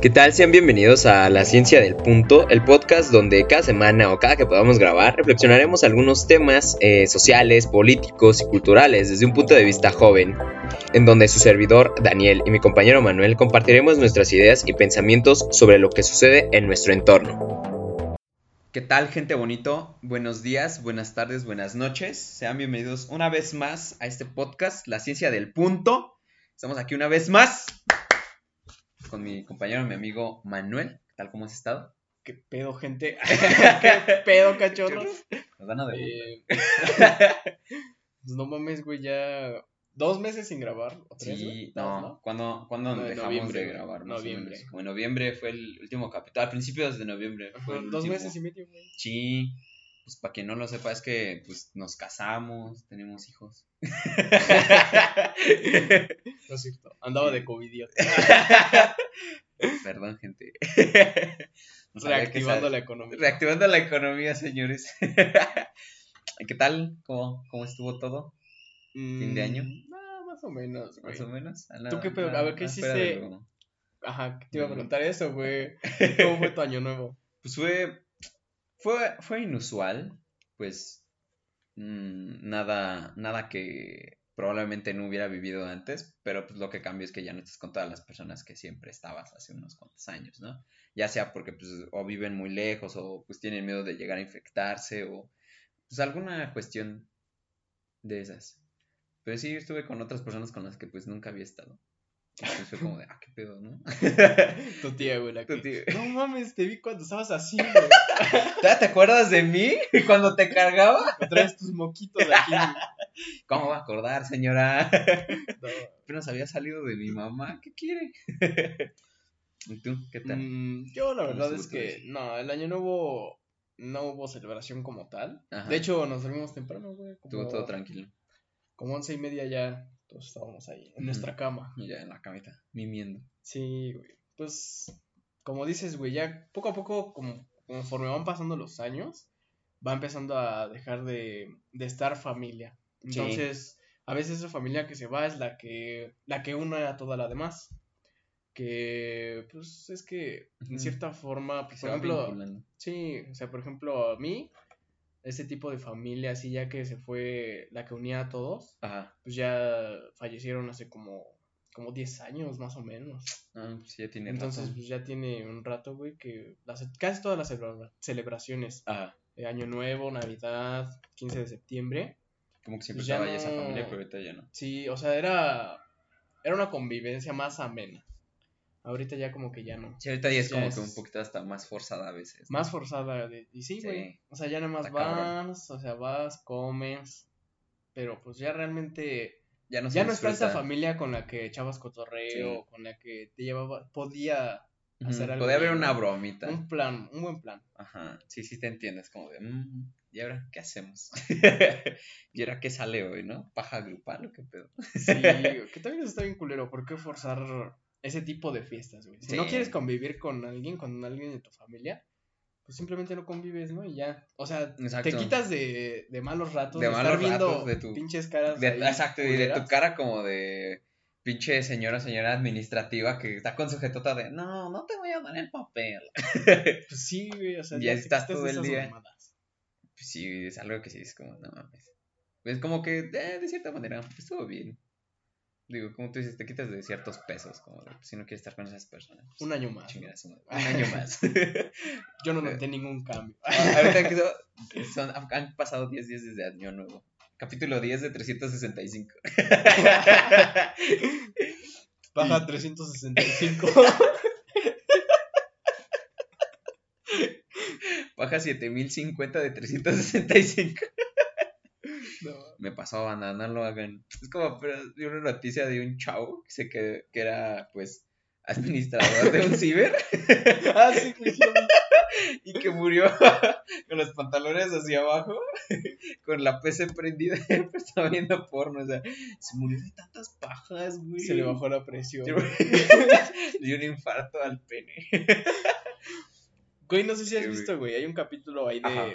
¿Qué tal? Sean bienvenidos a La Ciencia del Punto, el podcast donde cada semana o cada que podamos grabar reflexionaremos algunos temas eh, sociales, políticos y culturales desde un punto de vista joven, en donde su servidor Daniel y mi compañero Manuel compartiremos nuestras ideas y pensamientos sobre lo que sucede en nuestro entorno. ¿Qué tal gente bonito? Buenos días, buenas tardes, buenas noches. Sean bienvenidos una vez más a este podcast, La Ciencia del Punto. Estamos aquí una vez más con mi compañero, mi amigo Manuel. ¿Qué tal? ¿Cómo has estado? ¿Qué pedo, gente? ¿Qué pedo, cachorros? Nos van a Eh, pues no mames, güey, ya dos meses sin grabar. ¿o tres, Sí, no, Dos, ¿Cuándo, cuándo No, en dejamos noviembre, de grabar? Más Noviembre. O menos? Como en noviembre fue el último capítulo, a principios de noviembre. fue Ajá, el Dos último. meses y medio, güey. Sí, pues para quien no lo sepa es que pues nos casamos, tenemos hijos. No es cierto. Andaba de COVID. Perdón, gente. No Reactivando la economía. Reactivando la economía, señores. ¿Qué tal? ¿Cómo, cómo estuvo todo? fin de año? Más o menos, güey. Más o menos. ¿Tú qué pedo? A ver, ¿qué hiciste? Ajá, te iba a preguntar eso, güey. ¿Cómo fue tu año nuevo? Pues fue, fue, fue inusual, pues mm, nada, nada que probablemente no hubiera vivido antes, pero pues lo que cambió es que ya no estás con todas las personas que siempre estabas hace unos cuantos años, ¿no? Ya sea porque pues o viven muy lejos o pues tienen miedo de llegar a infectarse o pues alguna cuestión de esas. Pero sí, estuve con otras personas con las que pues nunca había estado. Entonces fue como de, ah, qué pedo, ¿no? Tu tía, güey, la Tu tía. No mames, te vi cuando estabas así, güey. ¿Todavía ¿Te acuerdas de mí cuando te cargaba? Traes tus moquitos de aquí. güey. ¿Cómo va a acordar, señora? No. Apenas había salido de mi mamá. ¿Qué quiere? ¿Y tú? ¿Qué tal? Mm, yo la ¿Cómo verdad estuvo es que no, el año nuevo no hubo celebración como tal. Ajá. De hecho, nos dormimos temprano, güey. Estuvo Como, todo tranquilo. Como once y media ya todos estábamos ahí, en nuestra cama. Y ya en la camita, mimiendo. Sí, güey. Pues, como dices, güey, ya poco a poco, como, conforme van pasando los años, va empezando a dejar de, de estar familia. Sí. Entonces, a veces esa familia que se va es la que, la que une a toda la demás. Que, pues, es que, en cierta forma, pues, por ejemplo, vinculando. Sí, o sea, por ejemplo, a mí, ese tipo de familia, así ya que se fue la que unía a todos, Ajá. pues ya fallecieron hace como, como 10 años más o menos. Ah, pues ya tiene Entonces, pues ya tiene un rato, güey, que las, casi todas las celebra- celebraciones, Ajá. de Año Nuevo, Navidad, 15 de septiembre, Como que siempre pues ya estaba ahí esa familia, pero ahorita ya no. sí, o sea, era, era una convivencia más amena. Ahorita ya como que ya no. Sí, ahorita ya es Ya como es- que un poquito hasta más forzada a veces. Más forzada. De, y sí, Sí. güey. O sea, ya nada más cabrón. vas, o sea, vas, comes. Pero pues ya realmente. Ya no ya no está esa familia con la que echabas cotorreo, con la que te llevaba. Podía hacer algo Podía haber una bromita. un plan, un buen plan. Ajá, sí, sí te entiendes, como de, "Mm, ¿y ahora qué hacemos? ¿Y ahora qué sale hoy, no? ¿Paja grupal o qué pedo? Sí, que también está bien culero. ¿Por qué forzar ese tipo de fiestas, güey? Si no quieres convivir con alguien, con alguien de tu familia, pues simplemente no convives, ¿no? Y ya. O sea, Exacto. te quitas de, de malos ratos, De de, estar malos viendo de tu- pinches caras. De- ahí exacto, y de tu cara como de pinche señora, señora administrativa que está con su jetota de, no, no te voy a dar el papel. Pues sí, güey, o sea, Ya te estás todo el día. mamadas. Pues sí, es algo que sí es como, no mames. Es como que, eh, de cierta manera, pues, estuvo bien. Digo, como tú dices, te quitas de ciertos pesos, como de, si no quieres estar con esas personas. pues, Un año más. Un año más. Yo no noté ningún cambio. Ahorita que son- son- han pasado 10 días desde Año Nuevo. Capítulo 10 de 365. Baja 365. Baja 7050 de 365. No. Me pasó, banda, no lo hagan. Es como una noticia de un chavo que, se quedó- que era, pues, administrador de un ciber Ah, sí, y que murió con los pantalones hacia abajo, con la PC prendida estaba viendo porno. O sea, se murió de tantas pajas, güey. Se le bajó la presión. Le dio un infarto al pene. Güey, no sé si has Sí, visto, güey. Hay un capítulo ahí de. Ajá.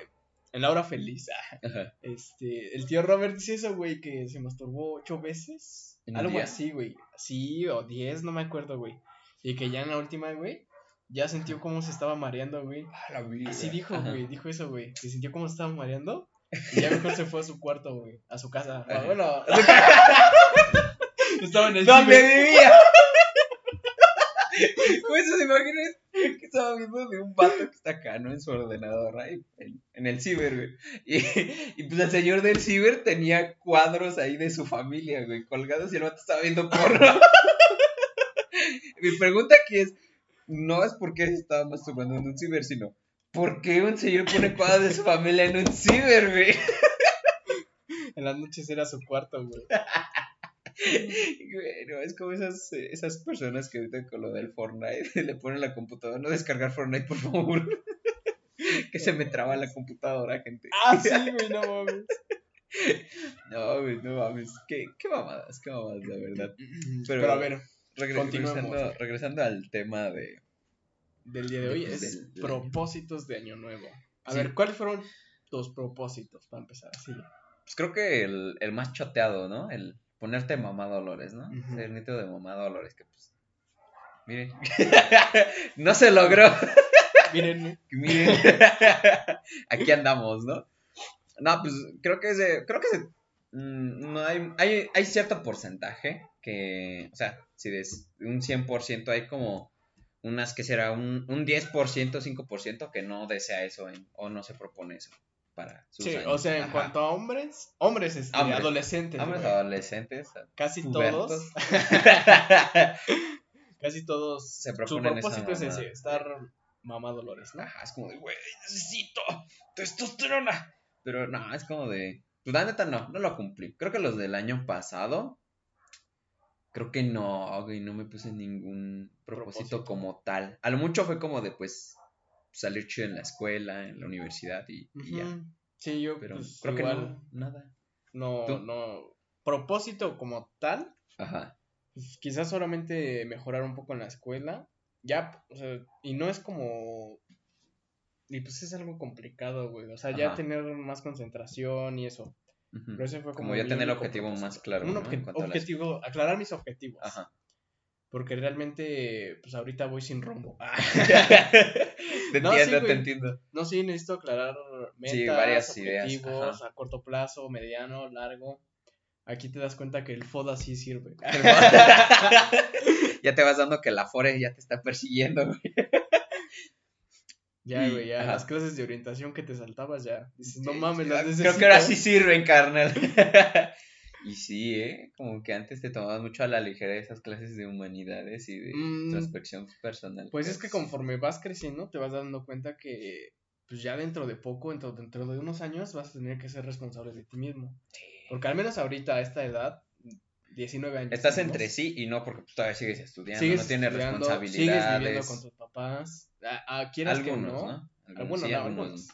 En la hora feliz, ah, Ajá. este, el tío Robert dice eso, güey, que se masturbó ocho veces. ¿En un Algo día? así, güey. Sí, o diez, no me acuerdo, güey. Y que ya en la última, güey, ya sintió cómo se estaba mareando, güey. Así dijo, Ajá. güey, dijo eso, güey. Que sintió cómo se estaba mareando. Y ya mejor se fue a su cuarto, güey. A su casa. Bueno, estaba en el ¿Dónde vivía? Pues se imaginas que estaba viendo de un vato que está acá, ¿no? En su ordenador, ahí, en, en el ciber, güey. Y, y pues el señor del ciber tenía cuadros ahí de su familia, güey, colgados y el vato estaba viendo porno. Mi pregunta aquí es, no es por qué se estaba masturbando en un ciber, sino, ¿por qué un señor pone cuadros de su familia en un ciber, güey? En las noches era su cuarto, güey. Bueno, es como esas, eh, esas personas que ahorita con lo del Fortnite le ponen la computadora, no descargar Fortnite, por favor. que se me traba la computadora, gente. Ah, sí, güey, no mames. No, güey, no mames. Qué, qué mamadas, qué mamadas, la verdad. Pero- Pero, a ver, regresando, regresando al tema de. del día de hoy es del propósitos de año nuevo. A Sí. ver, ¿cuáles fueron tus propósitos para empezar? Así. Pues creo que el, el más choteado, ¿no? El ponerte mamá Dolores, ¿no? Ujú. Ser nieto de mamá Dolores, que pues. Miren. no se logró. Miren, miren, aquí andamos, ¿no? No, pues creo que ese, creo que ese, mm, no hay, hay, hay cierto porcentaje que, o sea, si de un 100% hay como unas que será un, un 10%, 5% que no desea eso en- o no se propone eso para sus sí, años. o sea, en Ajá. cuanto a hombres, hombres, este, Hombres. adolescentes, Hombres güey. adolescentes, casi pubertos. todos, casi todos, Se su proponen esa propósito es mamada. ese, estar mamá Dolores, ¿no? Ajá, es como de, güey, necesito testosterona. Pero no, es como de, pues la neta no, no lo cumplí. Creo que los del año pasado, creo que no, güey, no me puse ningún propósito, Propósito. como tal. A lo mucho fue como de, pues, salir chido en la escuela, en la universidad y, y ya. Sí, yo Pero pues, creo igual, que no, nada. no, ¿Tú? no, propósito como tal, Ajá. pues, quizás solamente mejorar un poco en la escuela, ya, o sea, y no es como, y pues es algo complicado, güey, o sea, ya tener más concentración y eso, pero ese fue como, Como ya tener el objetivo más claro, un objetivo, aclarar mis objetivos, Ajá. Porque realmente, pues ahorita voy sin rumbo, te No, entiendo, sí, te entiendo. no, sí, necesito aclarar metas, Sí, varias objetivos, a corto plazo, mediano, largo, aquí te das cuenta que el FODA sí sirve. ya te vas dando que la Fore ya te está persiguiendo, güey. Ya, güey, ya ajá. las clases de orientación que te saltabas ya. Dices, no mames, las Creo necesito. que ahora sí sirven, carnal. Y sí, ¿eh? Como que antes te tomabas mucho a la ligera esas clases de humanidades y de Mm. introspección personal. Pues es que conforme vas creciendo, te vas dando cuenta que, pues ya dentro de poco, dentro, dentro de unos años, vas a tener que ser responsable de ti mismo. Porque al menos ahorita, a esta edad, 19 años. Estás entre sí y no, porque pues, todavía sigues estudiando, sigues no tienes estudiando, Sigues responsabilidades. viviendo con tus papás. A, a- quieras algunos, que no, ¿no? Algunos, Algunos, sí, no, algunos.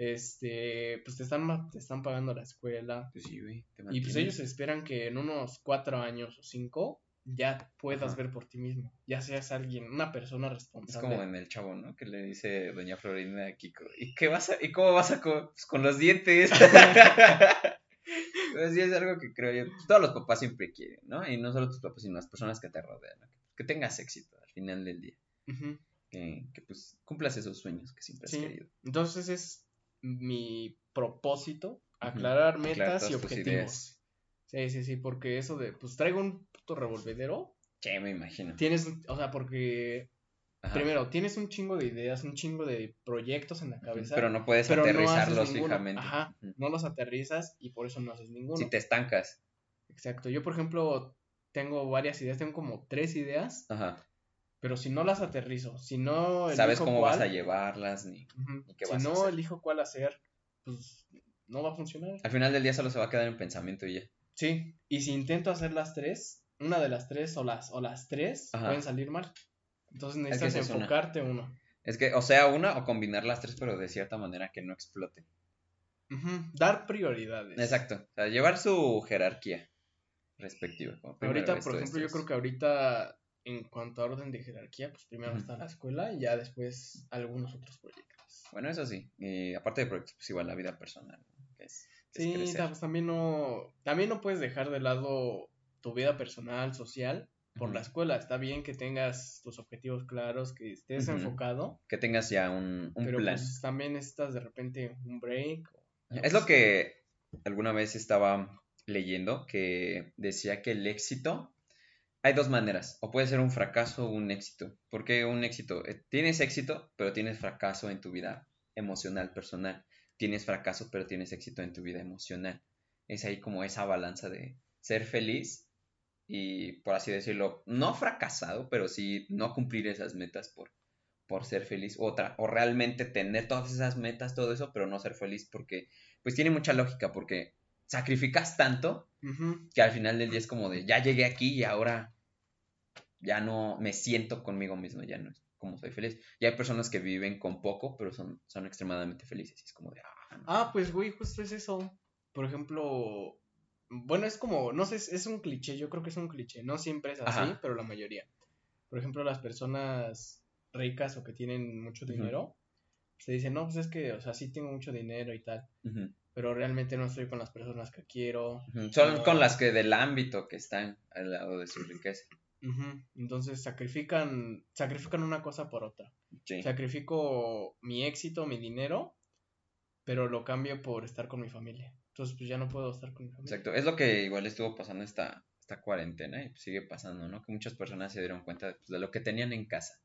Este, pues te están, te están pagando la escuela. Pues sí, güey. te Y pues ellos esperan que en unos cuatro años o cinco ya puedas Ajá. ver por ti mismo. Ya seas alguien, una persona Es responsable. como en el chavo, ¿no? Que le dice doña Florinda a Kiko, ¿y qué vas a, y cómo vas a co- pues, con los dientes? Pero sí es algo que creo yo, pues, todos los papás siempre quieren, ¿no? Y no solo tus papás, sino las personas que te rodean, ¿no? Que tengas éxito al final del día, que, que pues cumplas esos sueños que siempre has Sí. querido. Entonces es mi propósito, aclarar metas y objetivos. Sí, sí, sí, porque eso de, pues traigo un puto revolvedero. Che, me imagino. Tienes, o sea, porque Ajá. primero tienes un chingo de ideas, un chingo de proyectos en la cabeza. Pero no puedes pero aterrizarlos fijamente. Ajá, no los aterrizas y por eso no haces ninguno. Si te estancas. Exacto. Yo, por ejemplo, tengo varias ideas, tengo como tres ideas, Ajá. Pero si no las aterrizo, si no Sabes cómo vas a llevarlas, ni... ujú, ni qué si vas a no hacer. elijo cuál hacer, pues no va a funcionar. Al final del día solo se va a quedar en pensamiento y ya. Sí, y si intento hacer las tres, una de las tres o las, o las tres Ajá. pueden salir mal. Entonces que necesitas es una. enfocarte uno. Es que, o sea, una o combinar las tres, pero de cierta manera que no explote. Ujú, Dar prioridades. Exacto. O sea, llevar su jerarquía respectiva. como Ahorita, por ejemplo, yo creo que ahorita, en cuanto a orden de jerarquía, pues primero está la escuela y ya después algunos otros proyectos. Bueno, eso sí. Y aparte de proyectos, pues igual la vida personal. sí, pues también no, también no puedes dejar de lado tu vida personal, social, por la escuela. Está bien que tengas tus objetivos claros, que estés enfocado. Que tengas ya un, un pero Pues, también necesitas de repente un break. Es lo que alguna vez estaba leyendo, que decía que el éxito hay dos maneras, o puede ser un fracaso o un éxito. ¿Por qué un éxito? Eh, tienes éxito, pero tienes fracaso en tu vida emocional, personal. Tienes fracaso, pero tienes éxito en tu vida emocional. Es ahí como esa balanza de ser feliz y, por así decirlo, no fracasado, pero sí no cumplir esas metas por, por ser feliz. Otra, o realmente tener todas esas metas, todo eso, pero no ser feliz porque, pues tiene mucha lógica, porque sacrificas tanto que al final del día es como de, ya llegué aquí y ahora ya no me siento conmigo mismo, ya no es como soy feliz. Y hay personas que viven con poco, pero son, son extremadamente felices. Y es como de, ah, ah, pues güey, justo es eso. Por ejemplo, bueno, es como, no sé, es un cliché, yo creo que es un cliché. No siempre es así, pero la mayoría. Por ejemplo, las personas ricas o que tienen mucho dinero, se dicen, no, pues es que, o sea, sí tengo mucho dinero y tal pero realmente no estoy con las personas que quiero. Son con las que del ámbito que están al lado de su riqueza. Entonces sacrifican, sacrifican una cosa por otra. Sacrifico mi éxito, mi dinero, pero lo cambio por estar con mi familia. Entonces pues ya no puedo estar con mi familia. Exacto, es lo que igual estuvo pasando esta, esta cuarentena y pues, sigue pasando, ¿no? Que muchas personas se dieron cuenta pues, de lo que tenían en casa.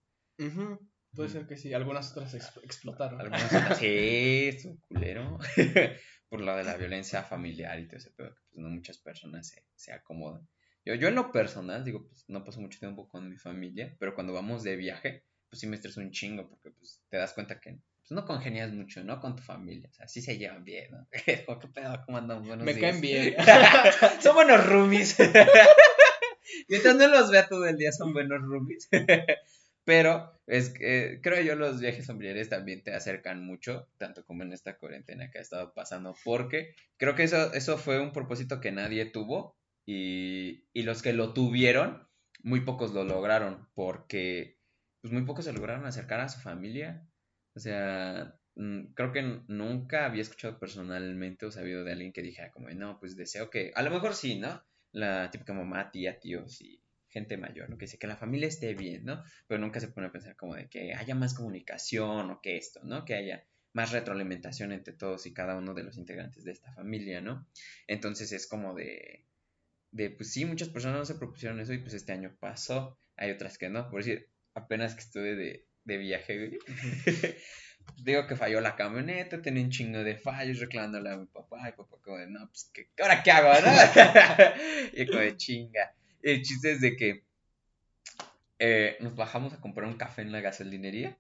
Puede ser que sí, algunas otras explotaron. Algunas otras, sí, su culero. por lo de la violencia familiar y todo ese pedo, que pues no muchas personas se, se acomodan. Yo, yo en lo personal, digo, pues no paso mucho tiempo con mi familia, pero cuando vamos de viaje, pues sí me estreso un chingo, porque pues te das cuenta que pues, no congenias mucho, ¿no? Con tu familia, o sea, sí se llevan bien, ¿no? ¿Qué pedo? ¿Cómo andamos? Buenos me caen bien. son buenos roomies. Mientras no los vea todo el día, son buenos roomies. Pero es que creo yo los viajes familiares también te acercan mucho, tanto como en esta cuarentena que ha estado pasando, porque creo que eso, eso fue un propósito que nadie tuvo y, y los que lo tuvieron, muy pocos lo lograron, porque pues muy pocos se lograron acercar a su familia. O sea, mm, creo que nunca había escuchado personalmente o sabido de alguien que dijera como, no, pues deseo que, a lo mejor sí, ¿no? La típica mamá, tía, tíos y gente mayor, ¿no? Que dice que la familia esté bien, ¿no? Pero nunca se pone a pensar como de que haya más comunicación o que esto, ¿no? Que haya más retroalimentación entre todos y cada uno de los integrantes de esta familia, ¿no? Entonces es como de, de pues sí, muchas personas no se propusieron eso y pues este año pasó, hay otras que no, por decir, apenas que estuve de, de viaje, digo que falló la camioneta, tenía un chingo de fallos reclamándole a mi papá, y papá como de, no, pues, ¿qué, ¿ahora qué hago, no? y como de chinga. El chiste es de que eh, nos bajamos a comprar un café en la gasolinería.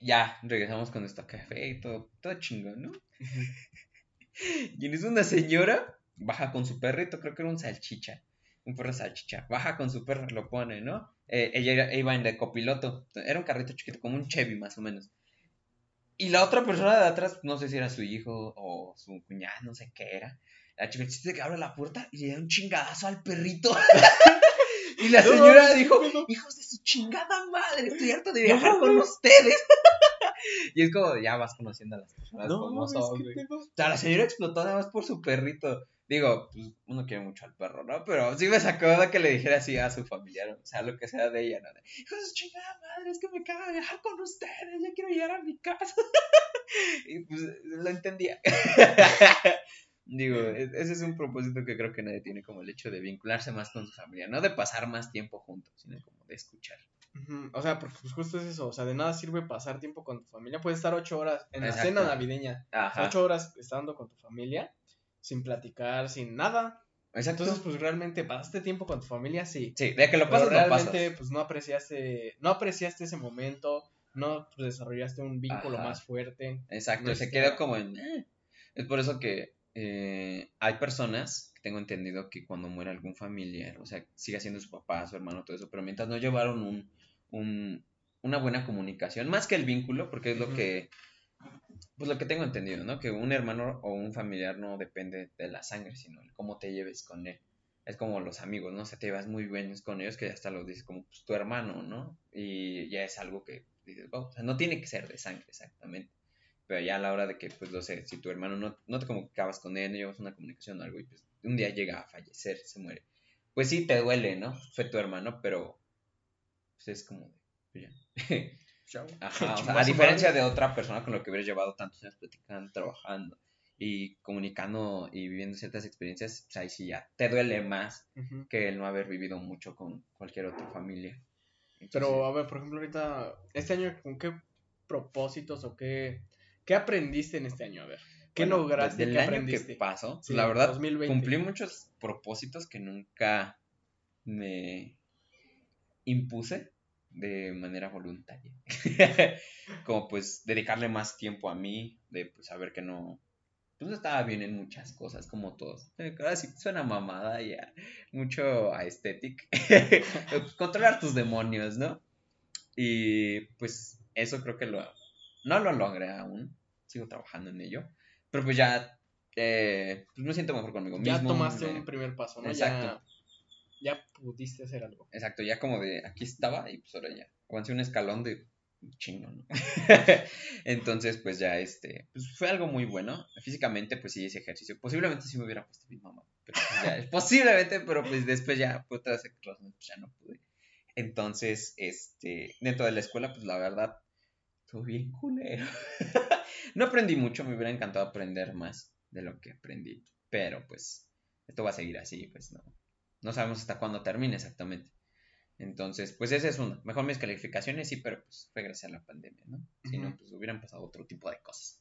Ya, regresamos con nuestro café y todo, todo chingón, ¿no? y es una señora, baja con su perrito, creo que era un salchicha, un perro salchicha, baja con su perro, lo pone, ¿no? Eh, ella iba en de copiloto, era un carrito chiquito, como un Chevy más o menos. Y la otra persona de atrás, no sé si era su hijo o su cuñada, no sé qué era, la chica que abre la puerta y le da un chingadazo al perrito. y la señora dijo, hijos de su chingada madre, estoy harto de viajar con ustedes. y es como, ya vas conociendo a las personas como son, O sea, la señora explotó además por su perrito. Digo, pues uno quiere mucho al perro, ¿no? Pero sí me sacó de que le dijera así a su familiar, o sea, lo que sea de ella, ¿no? Hijos de su chingada madre, es que me cago de viajar con ustedes, ya quiero llegar a mi casa. y pues lo entendía. Digo, e-, ese es un propósito que creo que nadie tiene como el hecho de vincularse más con su familia, no de pasar más tiempo juntos, sino como de escuchar. O sea, porque pues justo es eso, o sea, de nada sirve pasar tiempo con tu familia, puedes estar ocho horas en la cena navideña, ocho horas estando con tu familia, sin platicar, sin nada. Exacto. Entonces, pues realmente pasaste tiempo con tu familia, sí. Sí, de que lo pasas, pero realmente, pues no apreciaste, no apreciaste ese momento, no desarrollaste un vínculo más fuerte. Exacto, se quedó como en... Eh". Es por eso que eh, hay personas que tengo entendido que cuando muere algún familiar, o sea, sigue siendo su papá, su hermano, todo eso, pero mientras no llevaron un, un, una buena comunicación, más que el vínculo, porque es lo que, pues lo que tengo entendido, ¿no? Que un hermano o un familiar no depende de la sangre, sino el cómo te lleves con él. Es como los amigos, ¿no? O sea, te llevas muy bien con ellos que hasta los dices como pues, tu hermano, ¿no? Y ya es algo que dices, oh, o sea, no tiene que ser de sangre exactamente. Pero ya a la hora de que, pues, no sé, si tu hermano no, no te comunicabas con él, no llevas una comunicación o algo, y pues un día llega a fallecer, se muere. Pues sí, te duele, ¿no? Fue tu hermano, pero pues es como pues ya. Ajá, o sea, a diferencia de otra persona con la que hubieras llevado tantos años platicando, trabajando y comunicando y viviendo ciertas experiencias, pues ahí sí ya te duele más que el no haber vivido mucho con cualquier otra familia. Pero, a ver, por ejemplo, ahorita, este año, ¿con qué propósitos o qué, qué aprendiste en este año? A ver. ¿Qué lograste? ¿Qué año que pasó, la verdad, cumplí muchos propósitos que nunca me impuse de manera voluntaria. Como pues dedicarle más tiempo a mí, de pues saber que no, pues no estaba bien en muchas cosas, como todos. Ahora sí suena mamada ya, mucho aesthetic. Pues, controlar tus demonios, ¿no? Y pues eso creo que lo, no lo logré aún, sigo trabajando en ello, pero pues ya eh, pues me siento mejor conmigo mismo. Ya tomaste un primer paso, ¿no? Exacto. Ya, pudiste hacer algo. Exacto, ya como de aquí estaba y pues ahora ya avancé un escalón de chingo, ¿no? Entonces, pues ya este, pues fue algo muy bueno. Físicamente, pues sí, ese ejercicio. Posiblemente sí me hubiera puesto mi mamá, pero pues ya, posiblemente, pero pues después ya, por otras pues ya no pude. Entonces, este, dentro de la escuela, pues la verdad, estuvo bien culero. no aprendí mucho, me hubiera encantado aprender más de lo que aprendí. Pero pues esto va a seguir así, pues no. No sabemos hasta cuándo termine exactamente. Entonces, pues ese es uno. Mejor mis calificaciones sí, pero pues fue gracias a la pandemia, ¿no? Si no, pues hubieran pasado otro tipo de cosas.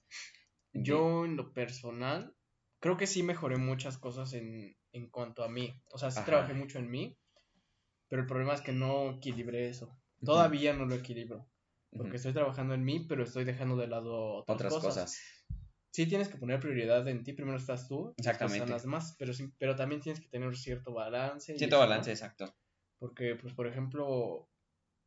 Yo en lo personal, creo que sí mejoré muchas cosas en, en cuanto a mí. O sea, sí trabajé mucho en mí, pero el problema es que no equilibré eso. Todavía no lo equilibro. Porque estoy trabajando en mí, pero estoy dejando de lado otras, cosas sí tienes que poner prioridad en ti, primero estás tú, exactamente. las demás, pero, pero también tienes que tener cierto balance. Cierto balance, exacto. Porque, pues, por ejemplo,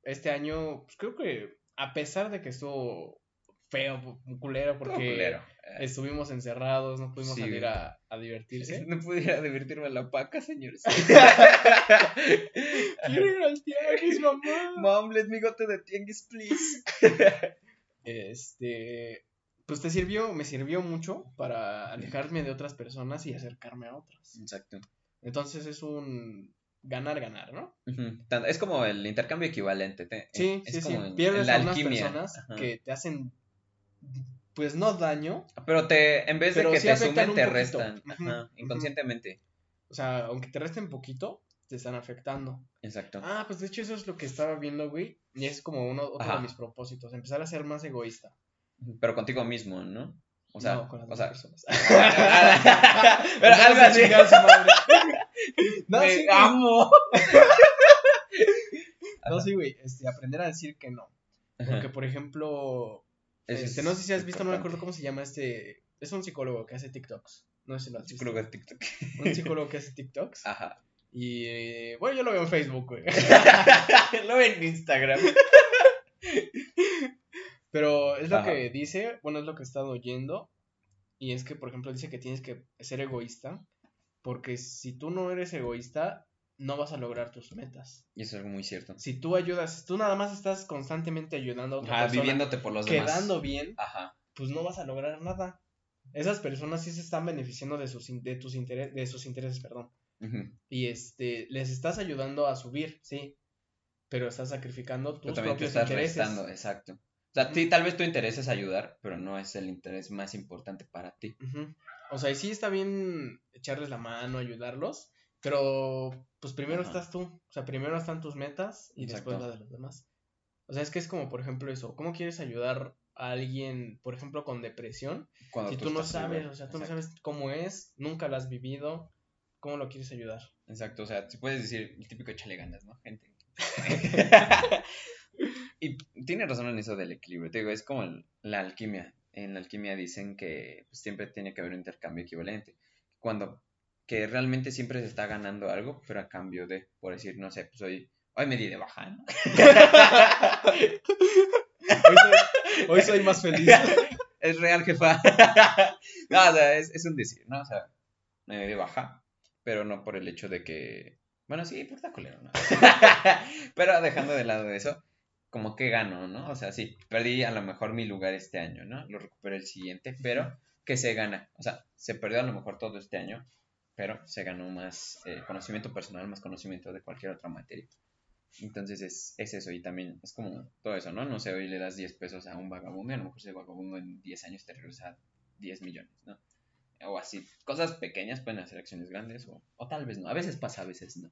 este año, pues creo que a pesar de que estuvo feo, culero, porque eh. estuvimos encerrados, no pudimos salir a, a, divertirse. No pudiera divertirme a la paca, señores. Quiero ir al tianguis, mamá. Mom, let me go to the tianguis, please. este, pues te sirvió, me sirvió mucho para alejarme de otras personas y acercarme a otras. Exacto. Entonces es un ganar, ganar, ¿no? Es como el intercambio equivalente. sí, sí, sí. Pierdes a unas personas que te hacen, pues no daño. Pero te, en vez de que te sumen, te restan. inconscientemente. O sea, aunque te resten poquito, te están afectando. Exacto. Ah, pues de hecho eso es lo que estaba viendo, güey. Y es como uno, otro de mis propósitos, empezar a ser más egoísta. Pero contigo mismo, ¿no? O sea, no, con las o sea, personas. pero algo así. no, Me amo. no, sí, güey. Este, aprender a decir que no. Porque, por ejemplo, este, no sé si has visto, no me acuerdo cómo se llama este. Es un psicólogo que hace TikToks. No sé si lo has visto. Psicólogo de TikTok. Un psicólogo que hace TikToks. Ajá. Y eh, bueno, yo lo veo en Facebook, güey. lo veo en Instagram. Pero es lo que dice, bueno, es lo que he estado oyendo. Y es que, por ejemplo, dice que tienes que ser egoísta. Porque si tú no eres egoísta, no vas a lograr tus metas. Y eso es algo muy cierto. Si tú ayudas, tú nada más estás constantemente ayudando a otra persona, viviéndote por los demás. Quedando bien, Ajá. pues no vas a lograr nada. Esas personas sí se están beneficiando de sus, de tus intereses, de sus intereses, perdón. Y este, les estás ayudando a subir, sí. Pero estás sacrificando tus propios intereses. exacto. O sea, ti, tal vez tu interés es ayudar, pero no es el interés más importante para ti. O sea, y sí está bien echarles la mano, ayudarlos, pero pues primero estás tú. O sea, primero están tus metas y después la de los demás. O sea, es que es como, por ejemplo, eso. ¿Cómo quieres ayudar a alguien, por ejemplo, con depresión? si tú, no sabes, o sea, tú no sabes cómo es, nunca lo has vivido, ¿cómo lo quieres ayudar? Exacto, o sea, si puedes decir el típico échale ganas, ¿no? Gente. Y tiene razón en eso del equilibrio. Te digo, es como la alquimia. En la alquimia dicen que pues, siempre tiene que haber un intercambio equivalente. Cuando que realmente siempre se está ganando algo, pero a cambio de, por decir, no sé, pues hoy, hoy me di de baja, ¿no? hoy, soy, más feliz. es real, jefa. no, o sea, es, un decir, ¿no? O sea, me di de baja, pero no por el hecho de que, bueno, sí, por está culero, ¿no? pero dejando de lado eso, como que gano, ¿no? O sea, sí, perdí a lo mejor mi lugar este año, ¿no? Lo recuperé el siguiente, pero que se gana. O sea, se perdió a lo mejor todo este año, pero se ganó más eh, conocimiento personal, más conocimiento de cualquier otra materia. Entonces es, es, eso, y también es como todo eso, ¿no? No sé, hoy le das 10 pesos a un vagabundo y a lo mejor ese vagabundo en 10 años te regresa 10 millones, ¿no? O así, cosas pequeñas pueden hacer acciones grandes, o, o tal vez no. A veces pasa, a veces no.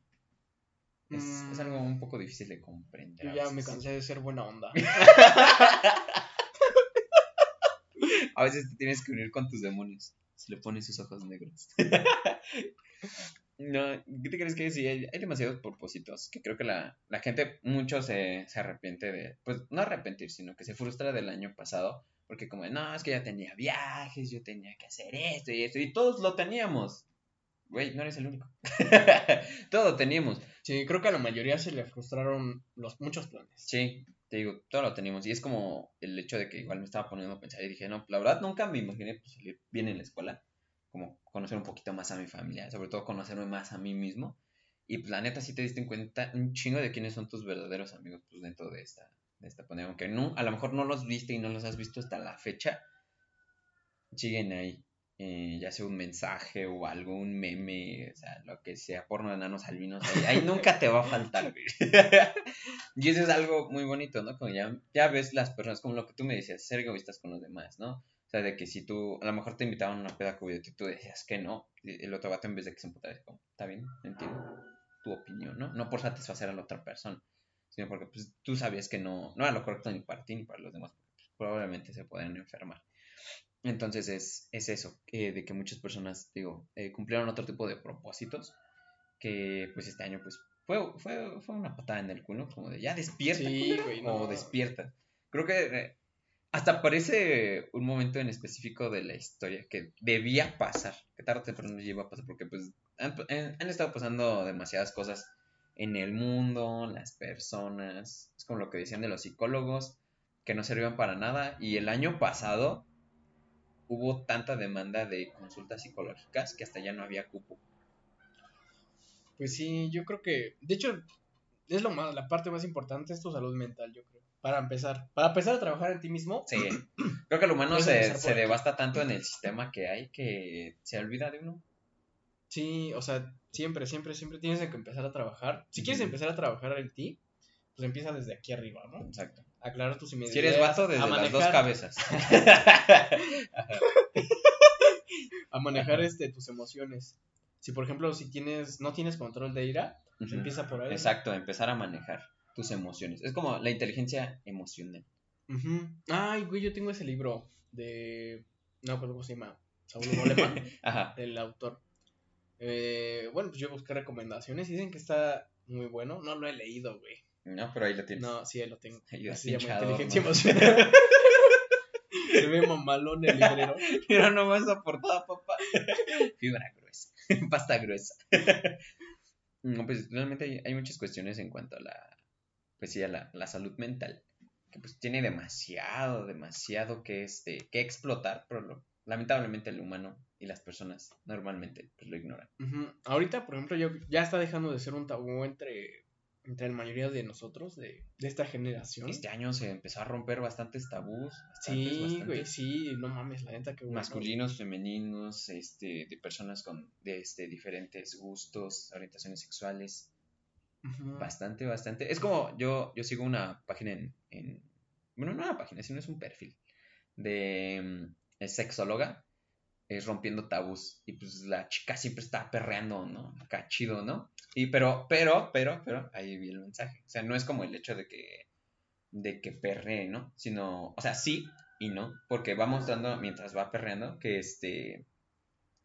Es, es algo un poco difícil de comprender. Yo ya me cansé de ser buena onda. a veces te tienes que unir con tus demonios. Si le pones sus ojos negros. no, ¿qué te crees que sí? Hay, hay, demasiados propósitos que creo que la, la gente, mucho se, se arrepiente de, pues no arrepentir, sino que se frustra del año pasado. Porque como, no, es que ya tenía viajes, yo tenía que hacer esto y esto, y todos lo teníamos. Güey, no eres el único. todo teníamos. Sí, creo que a la mayoría se le frustraron los muchos planes. Sí, te digo, todo lo teníamos. Y es como el hecho de que igual me estaba poniendo a pensar y dije, no, la verdad nunca me imaginé pues, salir bien en la escuela. Como conocer un poquito más a mi familia, sobre todo conocerme más a mí mismo. Y pues la neta sí te diste cuenta un chingo de quiénes son tus verdaderos amigos pues dentro de esta, de esta pandemia. Aunque no, a lo mejor no los viste y no los has visto hasta la fecha. Siguen ahí. Eh, ya sea un mensaje o algo, un meme, o sea, lo que sea, porno de enanos albinos, ahí, ahí nunca te va a faltar, y eso es algo muy bonito, ¿no? Como ya, ya ves las personas, como lo que tú me decías, ser egoístas con los demás, ¿no? O sea, de que si tú, a lo mejor te invitaban a una peda y tú decías que no, el otro vato en vez de que se emputara, como, está bien, entiendo tu opinión, ¿no? No por satisfacer a la otra persona, sino porque pues, tú sabías que no, no era lo correcto ni para ti ni para los demás, pues, probablemente se pueden enfermar. Entonces es, es eso, eh, de que muchas personas, digo, eh, cumplieron otro tipo de propósitos que pues este año pues fue, fue, fue una patada en el culo, como de ya despierta sí, güey, no. o despierta. Creo que eh, hasta parece un momento en específico de la historia que debía pasar, que tarde o temprano iba a pasar, porque pues han, han estado pasando demasiadas cosas en el mundo, las personas, es como lo que decían de los psicólogos, que no servían para nada, y el año pasado hubo tanta demanda de consultas psicológicas que hasta ya no había cupo. Pues sí, yo creo que, de hecho, es lo más, la parte más importante es tu salud mental, yo creo. Para empezar, para empezar a trabajar en ti mismo. Sí, creo que el humano se, se devasta tanto en el sistema que hay que se olvida de uno. Sí, o sea, siempre, siempre, siempre tienes que empezar a trabajar. Si quieres empezar a trabajar en ti, pues empieza desde aquí arriba, ¿no? Exacto. Aclarar tus. Si eres vato, desde las dos cabezas. a manejar este, tus emociones. Si, por ejemplo, si tienes, no tienes control de ira, pues uh -huh. empieza por ahí. Exacto, empezar a manejar tus emociones. Es como la inteligencia emocional. Uh -huh. Ay, güey, yo tengo ese libro de... No, ¿cómo se llama? Saúl Goleman, Ajá. el autor. Eh, bueno, pues yo busqué recomendaciones y dicen que está muy bueno. No lo he leído, güey. No, pero ahí lo tienes. No, sí, ahí lo tengo. Ayuda Así hinchado, inteligencia ¿no? emocional. Se ve mamalón el librero. Pero no vas a portada, papá. Fibra gruesa. Pasta gruesa. No, pues realmente hay, hay muchas cuestiones en cuanto a la, pues sí, a la, la salud mental. Que pues tiene demasiado, demasiado que, este, que explotar, pero lo- lamentablemente el humano y las personas normalmente pues, lo ignoran. Ahorita, por ejemplo, yo ya está dejando de ser un tabú entre, entre la mayoría de nosotros, de, de esta generación. Este año se empezó a romper bastantes tabús. bastantes, sí, bastantes. güey, sí, no mames, la neta que bueno. masculinos, femeninos, este, de personas con de, este, diferentes gustos, orientaciones sexuales. Bastante, bastante. Es como yo, yo sigo una página en, en- Bueno, no una página, sino es un perfil. De mm, es sexóloga. Es rompiendo tabús. Y pues la chica siempre está perreando, ¿no? Acá chido, ¿no? Y pero, pero, pero, pero, ahí vi el mensaje. O sea, no es como el hecho de que. de que perree, ¿no? Sino. O sea, sí y no. Porque va mostrando mientras va perreando que este.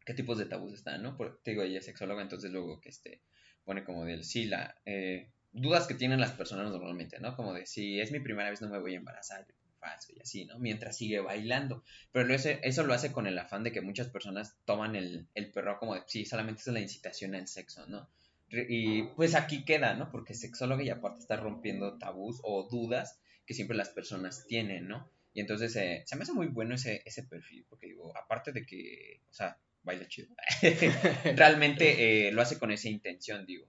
qué tipos de tabús están, ¿no? Porque te digo, ella es sexóloga, entonces luego que este pone como del sí, la eh, dudas que tienen las personas normalmente, ¿no? Como de si es mi primera vez no me voy a embarazar, falso y así, ¿no? Mientras sigue bailando. Pero lo hace- eso lo hace con el afán de que muchas personas toman el, el perro como de sí, solamente es la incitación al sexo, ¿no? Y pues aquí queda, ¿no? Porque es sexóloga y aparte está rompiendo tabús o dudas que siempre las personas tienen, ¿no? Y entonces eh, se me hace muy bueno ese, ese perfil, porque digo, aparte de que, o sea, baila chido. realmente eh, lo hace con esa intención, digo.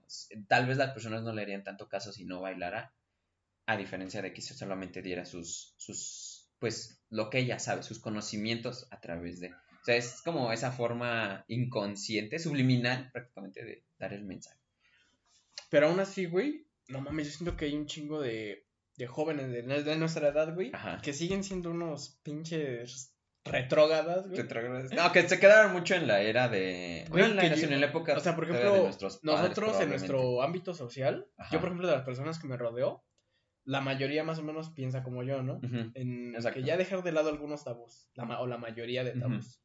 Tal vez las personas no le harían tanto caso si no bailara. A diferencia de que si solamente diera sus, sus, pues, lo que ella sabe, sus conocimientos a través de... O sea, es como esa forma inconsciente, subliminal prácticamente de dar el mensaje. Pero aún así, güey, no mames, yo siento que hay un chingo de, de jóvenes de, de nuestra edad, güey, que siguen siendo unos pinches retrógadas, güey. Retrógadas. No, que se quedaron mucho en la era de. Güey, en la, en la época. O sea, por ejemplo, nosotros en nuestro ámbito social, yo, por ejemplo, de las personas que me rodeo, la mayoría más o menos piensa como yo, ¿no? En que ya dejar de lado algunos tabús, la, o la mayoría de tabús.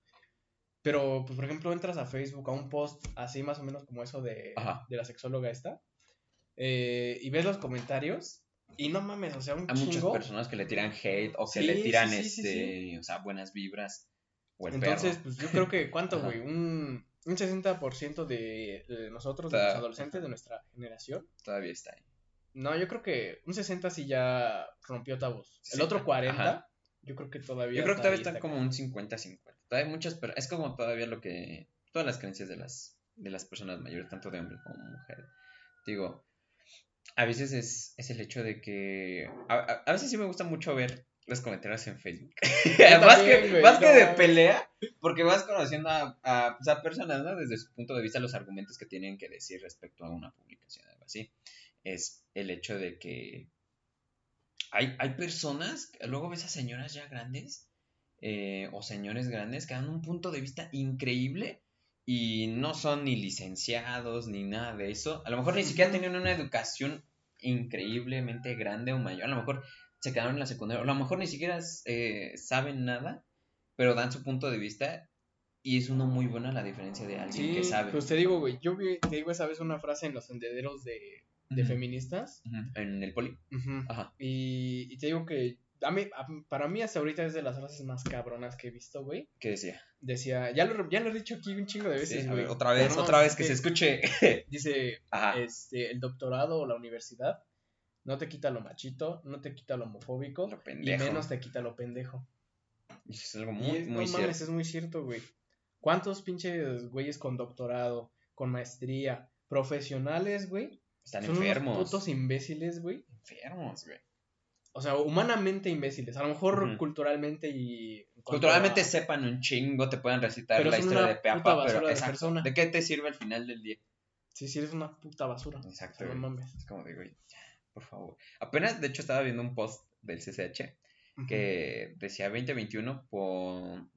Pero, pues, por ejemplo, entras a Facebook a un post así más o menos como eso de, de la sexóloga esta, eh, y ves los comentarios, y no mames, o sea, un Hay muchas personas que le tiran hate o que le tiran, este, o sea, buenas vibras. O el Entonces, pues yo creo que, ¿cuánto, güey? Un, un 60% de, de nosotros, de los adolescentes de nuestra generación. Todavía está ahí. No, yo creo que un 60 sí ya rompió tabús. el otro 40, yo creo que todavía. Yo creo que todavía está, como un 50-50. Todavía muchas, pero es como todavía lo que. Todas las creencias de las, de las personas mayores, tanto de hombres como mujeres. Digo, a veces es, es el hecho de que. A, a, veces sí me gusta mucho ver los comentarios en Facebook. más que, más que de pelea, porque vas conociendo a, a, pues, a, personas, ¿no? Desde su punto de vista, los argumentos que tienen que decir respecto a una publicación, algo así. Es el hecho de que hay, hay personas, luego ves a señoras ya grandes, eh, o señores grandes, que dan un punto de vista increíble y no son ni licenciados ni nada de eso. A lo mejor ni siquiera tienen una educación increíblemente grande o mayor. A lo mejor se quedaron en la secundaria. A lo mejor ni siquiera eh, saben nada, pero dan su punto de vista. Y es uno muy buena la diferencia de alguien que sabe. Pues te digo, güey, yo vi, te digo esa vez una frase en los senderos de, de feministas. En el poli. Ajá. Y, y, te digo que a mí, para mí hasta ahorita es de las frases más cabronas que he visto, güey. ¿Qué decía? Decía, ya lo, ya lo he dicho aquí un chingo de veces, güey. otra vez, otra vez que, se escuche. dice, este, el doctorado o la universidad no te quita lo machito, no te quita lo homofóbico, y menos te quita lo pendejo. Y es algo muy, muy no cierto. Mames, es muy cierto, güey. ¿Cuántos pinches güeyes con doctorado, con maestría, profesionales, güey? Están enfermos. putos imbéciles, güey. Enfermos, güey o sea, humanamente imbéciles. A lo mejor culturalmente y. Culturalmente sepan un chingo, te pueden recitar la historia de Peapa, pero. De, ¿De qué te sirve al final del día? Sí, sí, eres una puta basura. Exacto. No mames. Es como digo, por favor. Apenas, de hecho, estaba viendo un post del CCH que decía 2021 por,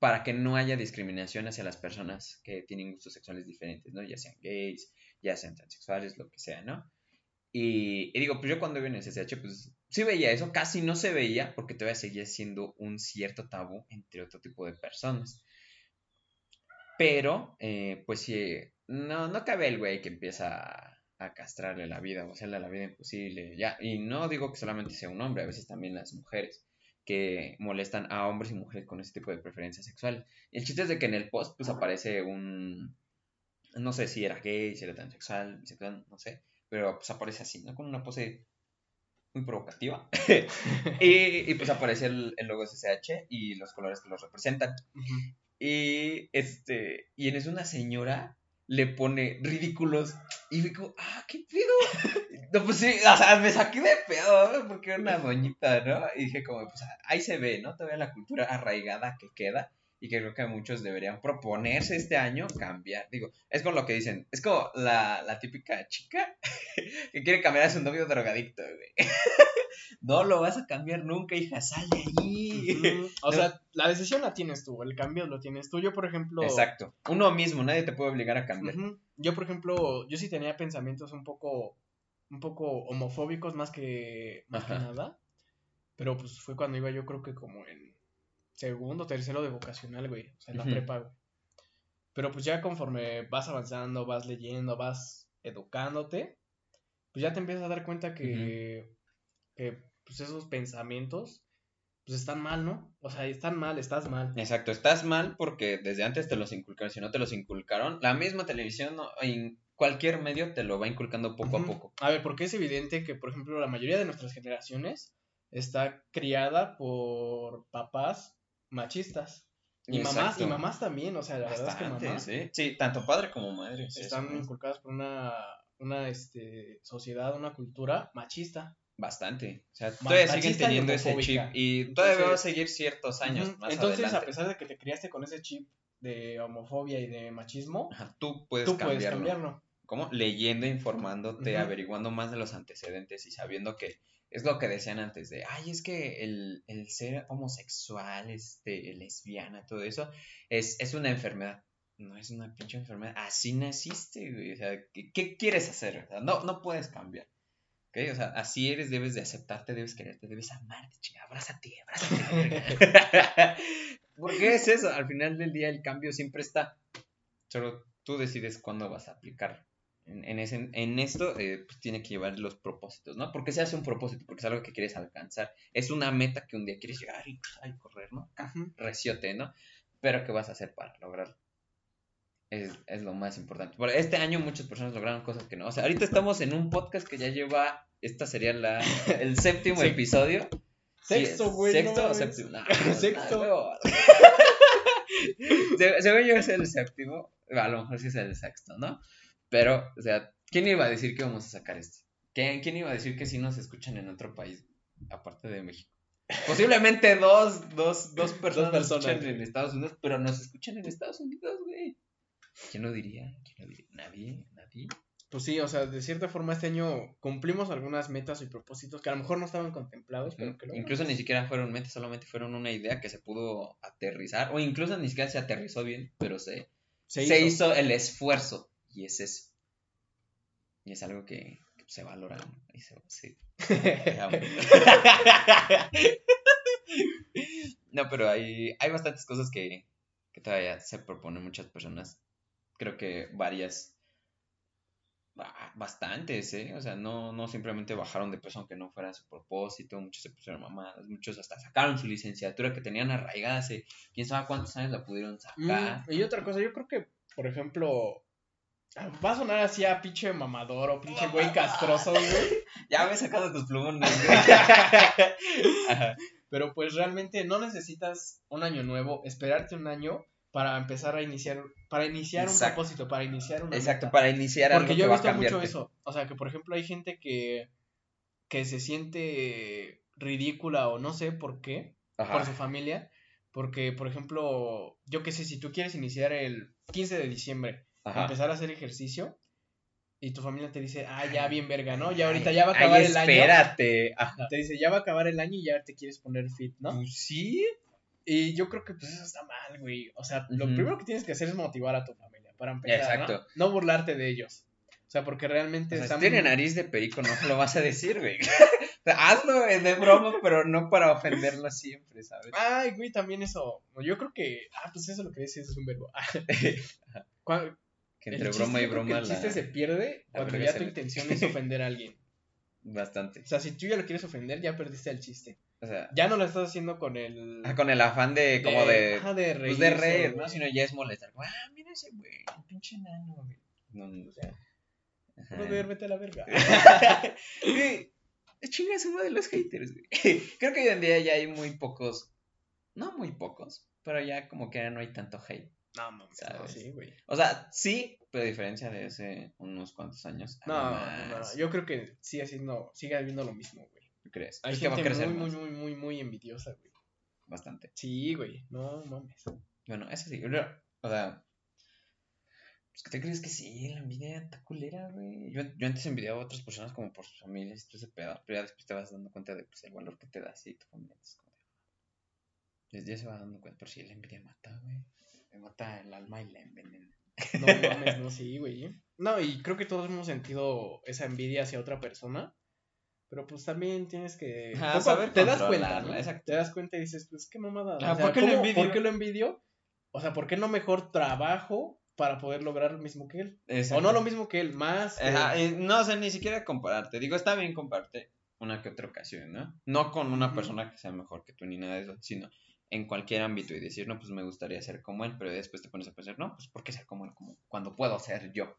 para que no haya discriminación hacia las personas que tienen gustos sexuales diferentes, ¿no? Ya sean gays, ya sean transexuales, lo que sea, ¿no? Y, digo, pues yo cuando vi en el CCH, pues sí veía eso, casi no se veía porque todavía seguía siendo un cierto tabú entre otro tipo de personas. Pero, eh, pues sí, no, no cabe el güey que empieza a, castrarle la vida o hacerle la vida imposible. Ya, y no digo que solamente sea un hombre, a veces también las mujeres que molestan a hombres y mujeres con ese tipo de preferencias sexuales. El chiste es de que en el post pues aparece un, no sé si era gay, si era transexual, bisexual, no sé, pero pues aparece así, ¿no? Con una pose muy provocativa. y, pues aparece el, el, logo SSH y los colores que los representan. Y este, y en eso una señora le pone ridículos y digo, ah, qué pedo. no, pues sí, o sea, me saqué de pedo, porque era una doñita, ¿no? Y dije como, pues ahí se ve, ¿no? Todavía la cultura arraigada que queda y que creo que muchos deberían proponerse este año cambiar. Digo, es con lo que dicen, es como la, la típica chica que quiere cambiar a su novio drogadicto, güey. no lo vas a cambiar nunca, hija, sal de ahí. O sea, la decisión la tienes tú, el cambio lo tienes tú. Yo, por ejemplo... Exacto, uno mismo, nadie te puede obligar a cambiar. Yo, por ejemplo, yo sí tenía pensamientos un poco, un poco homofóbicos más que, más que nada. Pero pues fue cuando iba yo creo que como en segundo, tercero de vocacional, güey. O sea, en la prepa, güey. Pero pues ya conforme vas avanzando, vas leyendo, vas educándote, pues ya te empiezas a dar cuenta que, que pues esos pensamientos pues están mal, ¿no? O sea, están mal, estás mal. Exacto, estás mal porque desde antes te los inculcaron, si no te los inculcaron, la misma televisión en cualquier medio te lo va inculcando poco a poco. A ver, porque es evidente que, por ejemplo, la mayoría de nuestras generaciones está criada por papás machistas. Y mamás, y mamás también, o sea, la verdad es que mamás. ¿sí? sí, tanto padre como madre. están inculcadas por una, una este, sociedad, una cultura machista. Bastante. O sea, todavía siguen teniendo ese chip y todavía va a seguir ciertos años más Entonces, a pesar de que te criaste con ese chip de homofobia y de machismo, tú, puedes, cambiarlo. ¿Cómo? Leyendo, informándote, averiguando más de los antecedentes y sabiendo que es lo que decían antes de, ay, es que el, el ser homosexual, este, lesbiana, todo eso, es, es una enfermedad. No es una pinche enfermedad. Así naciste, güey. O sea, ¿qué, quieres hacer? no, no puedes cambiar. O sea, así eres, debes de aceptarte, debes quererte, debes amarte, chica, abrázate, abrázate. Porque es eso, al final del día el cambio siempre está. Solo tú decides cuándo vas a aplicarlo. En, ese, en esto eh, pues tiene que llevar los propósitos, ¿no? Porque se hace un propósito, porque es algo que quieres alcanzar. Es una meta que un día quieres llegar y pues, correr, ¿no? Reciote, ¿no? Pero ¿qué vas a hacer para lograrlo? Es, es, lo más importante. Por este año muchas personas lograron cosas que no. O sea, ahorita estamos en un podcast que ya lleva esta sería la, el séptimo episodio. Sexto, güey. Sexto o séptimo. sexto. Según yo es el séptimo. A lo mejor sí es el sexto, ¿no? Pero, o sea, ¿quién iba a decir que vamos a sacar esto? ¿Quién, quién iba a decir que sí nos escuchan en otro país, aparte de México? Posiblemente dos, dos, dos personas, dos personas en Estados Unidos, pero nos escuchan en Estados Unidos, güey. ¿Quién lo diría? ¿Quién lo diría? Nadie, nadie. Pues sí, o sea, de cierta forma este año cumplimos algunas metas y propósitos que a lo mejor no estaban contemplados, pero que Incluso ni siquiera fueron metas, solamente fueron una idea que se pudo aterrizar, o incluso ni siquiera se aterrizó bien, pero se, se, hizo. el esfuerzo, y es eso. Y es algo que, se valora, y se, sí. no, pero hay, hay bastantes cosas que, que todavía se proponen muchas personas. Creo que varias bastantes, ¿eh? O sea, no, no simplemente bajaron de peso aunque no fuera su propósito, muchos se pusieron mamadas, muchos hasta sacaron su licenciatura que tenían arraigada hace quién sabe cuántos años la pudieron sacar. Mm, y otra cosa, yo creo que, por ejemplo, va a sonar así a pinche mamador o pinche güey castroso, güey. ya me he sacado tus plumones, Pero pues realmente no necesitas un año nuevo, esperarte un año para empezar a iniciar, para iniciar un propósito, para iniciar una Exacto, para iniciar algo Porque yo he visto mucho eso, o sea, que por ejemplo hay gente que, que se siente ridícula o no sé por qué, por su familia, porque por ejemplo, yo qué sé, si tú quieres iniciar el 15 de diciembre, empezar a hacer ejercicio, y tu familia te dice, ah, ya bien verga, ¿no? Ya ahorita ya va a acabar el año. Espérate. Te dice, ya va a acabar el año y ya te quieres poner fit, ¿no? Pues sí. Y yo creo que pues eso está mal, güey. O sea, lo primero que tienes que hacer es motivar a tu familia para empezar, Exacto. ¿no? burlarte de ellos. O sea, porque realmente o tiene nariz de perico, no lo vas a decir, güey. hazlo de broma, pero no para ofenderlo siempre, ¿sabes? Ay, güey, también eso. Yo creo que. Ah, pues eso lo que dices es un verbo. que entre broma y broma. el chiste se pierde cuando ya tu intención es ofender a alguien. Bastante. O sea, si tú ya lo quieres ofender, ya perdiste el chiste. O sea, ya no lo estás haciendo con el. Ah, con el afán de, como de. Ajá, de reír. Pues de reír, ¿no? Sino ya es molestar. Ah, mira ese güey, un pinche nano, güey. No, no, o sea. Vete a la verga. Chinga es uno de los haters, güey. Creo que hoy en día ya hay muy pocos. No muy pocos, pero ya como que no hay tanto hate. No, mames, no, sí, güey. O sea, sí, pero a diferencia de hace unos cuantos años. No, no, no, yo creo que sigue haciendo, sigue habiendo lo mismo, güey crees? Hay gente que va a muy, muy, muy, muy, muy envidiosa, güey. Bastante. Sí, güey. No mames. Bueno, eso sí. O sea, pues, ¿qué te crees que sí? La envidia está culera, güey. Yo, yo antes envidiaba a otras personas como por sus familias y todo ese pedo. Pero ya después te vas dando cuenta de pues, el valor que te das y tu familia. Es como Desde ya se va dando cuenta. Pero sí, la envidia mata, güey. Me mata el alma y la envenena. No mames, no, sí, güey. No, y creo que todos hemos sentido esa envidia hacia otra persona. Pero pues también tienes que. saber te das cuenta, ¿no? Te das cuenta y dices, pues qué mamada. Ah, ¿por, qué lo envidio? ¿Por qué lo envidio? O sea, ¿por qué no mejor trabajo para poder lograr lo mismo que él? O no lo mismo que él, más. no, o sea, ni siquiera compararte. Digo, está bien compararte una que otra ocasión, ¿no? No con una persona que sea mejor que tú ni nada de eso, sino en cualquier ámbito y decir, no, pues me gustaría ser como él, pero después te pones a pensar, no, pues ¿por qué ser como él? Como cuando puedo ser yo.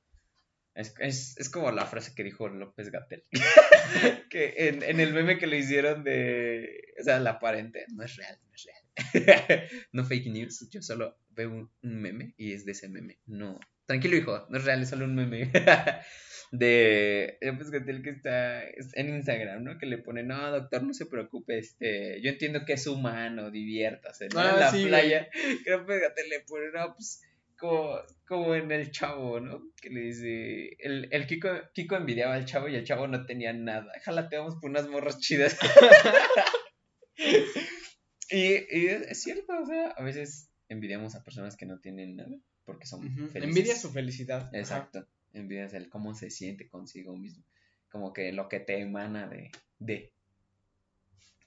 Es, es, es, como la frase que dijo López Gatel. que en, en, el meme que le hicieron de. O sea, la aparente no es real, no es real. no fake news, yo solo veo un, meme y es de ese meme. No, tranquilo hijo, no es real, es solo un meme. de, pues el que está en Instagram, ¿no? Que le pone, no, doctor, no se preocupe, este, yo entiendo que es humano, diviértase, ¿no? en ah, la playa. Creo que le pone, no, pues como, como en el chavo, ¿no? Que le dice, el, el Kiko, Kiko envidiaba al chavo y el chavo no tenía nada. Ojalá tengamos por unas morras chidas. y, y, es cierto, o sea, a veces envidiamos a personas que no tienen nada porque son felices. Envidia su felicidad. Exacto. Envidias el cómo se siente consigo mismo. Como que lo que te emana de, de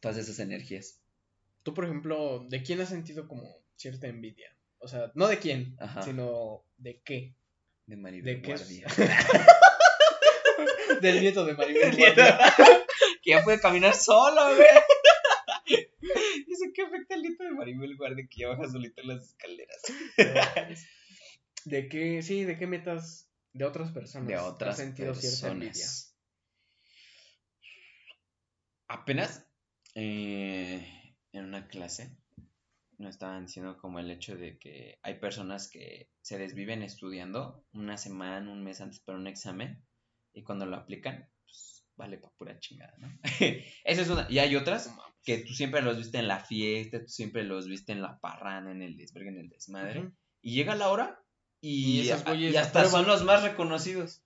todas esas energías. Tú, por ejemplo, ¿de quién has sentido como cierta envidia? O sea, no de quién, sino de qué. De Maribel ¿De Guardia. Del nieto de Maribel Guardia. que ya puede caminar solo, güey. Que afecta el nieto de Maribel Guardia que ya baja solito en las escaleras. ¿De qué? Sí, ¿de qué metas de otras personas? De otras has sentido cierta envidia? Apenas eh, en una clase nos estaban diciendo como el hecho de que hay personas que se desviven estudiando una semana, un mes antes para un examen y cuando lo aplican, pues vale para pura chingada, ¿no? Esa es una. Y hay otras que tú siempre los viste en la fiesta, tú siempre los viste en la parrana, en el desvergue, en el desmadre. Y llega la hora y, y, hasta son los más reconocidos.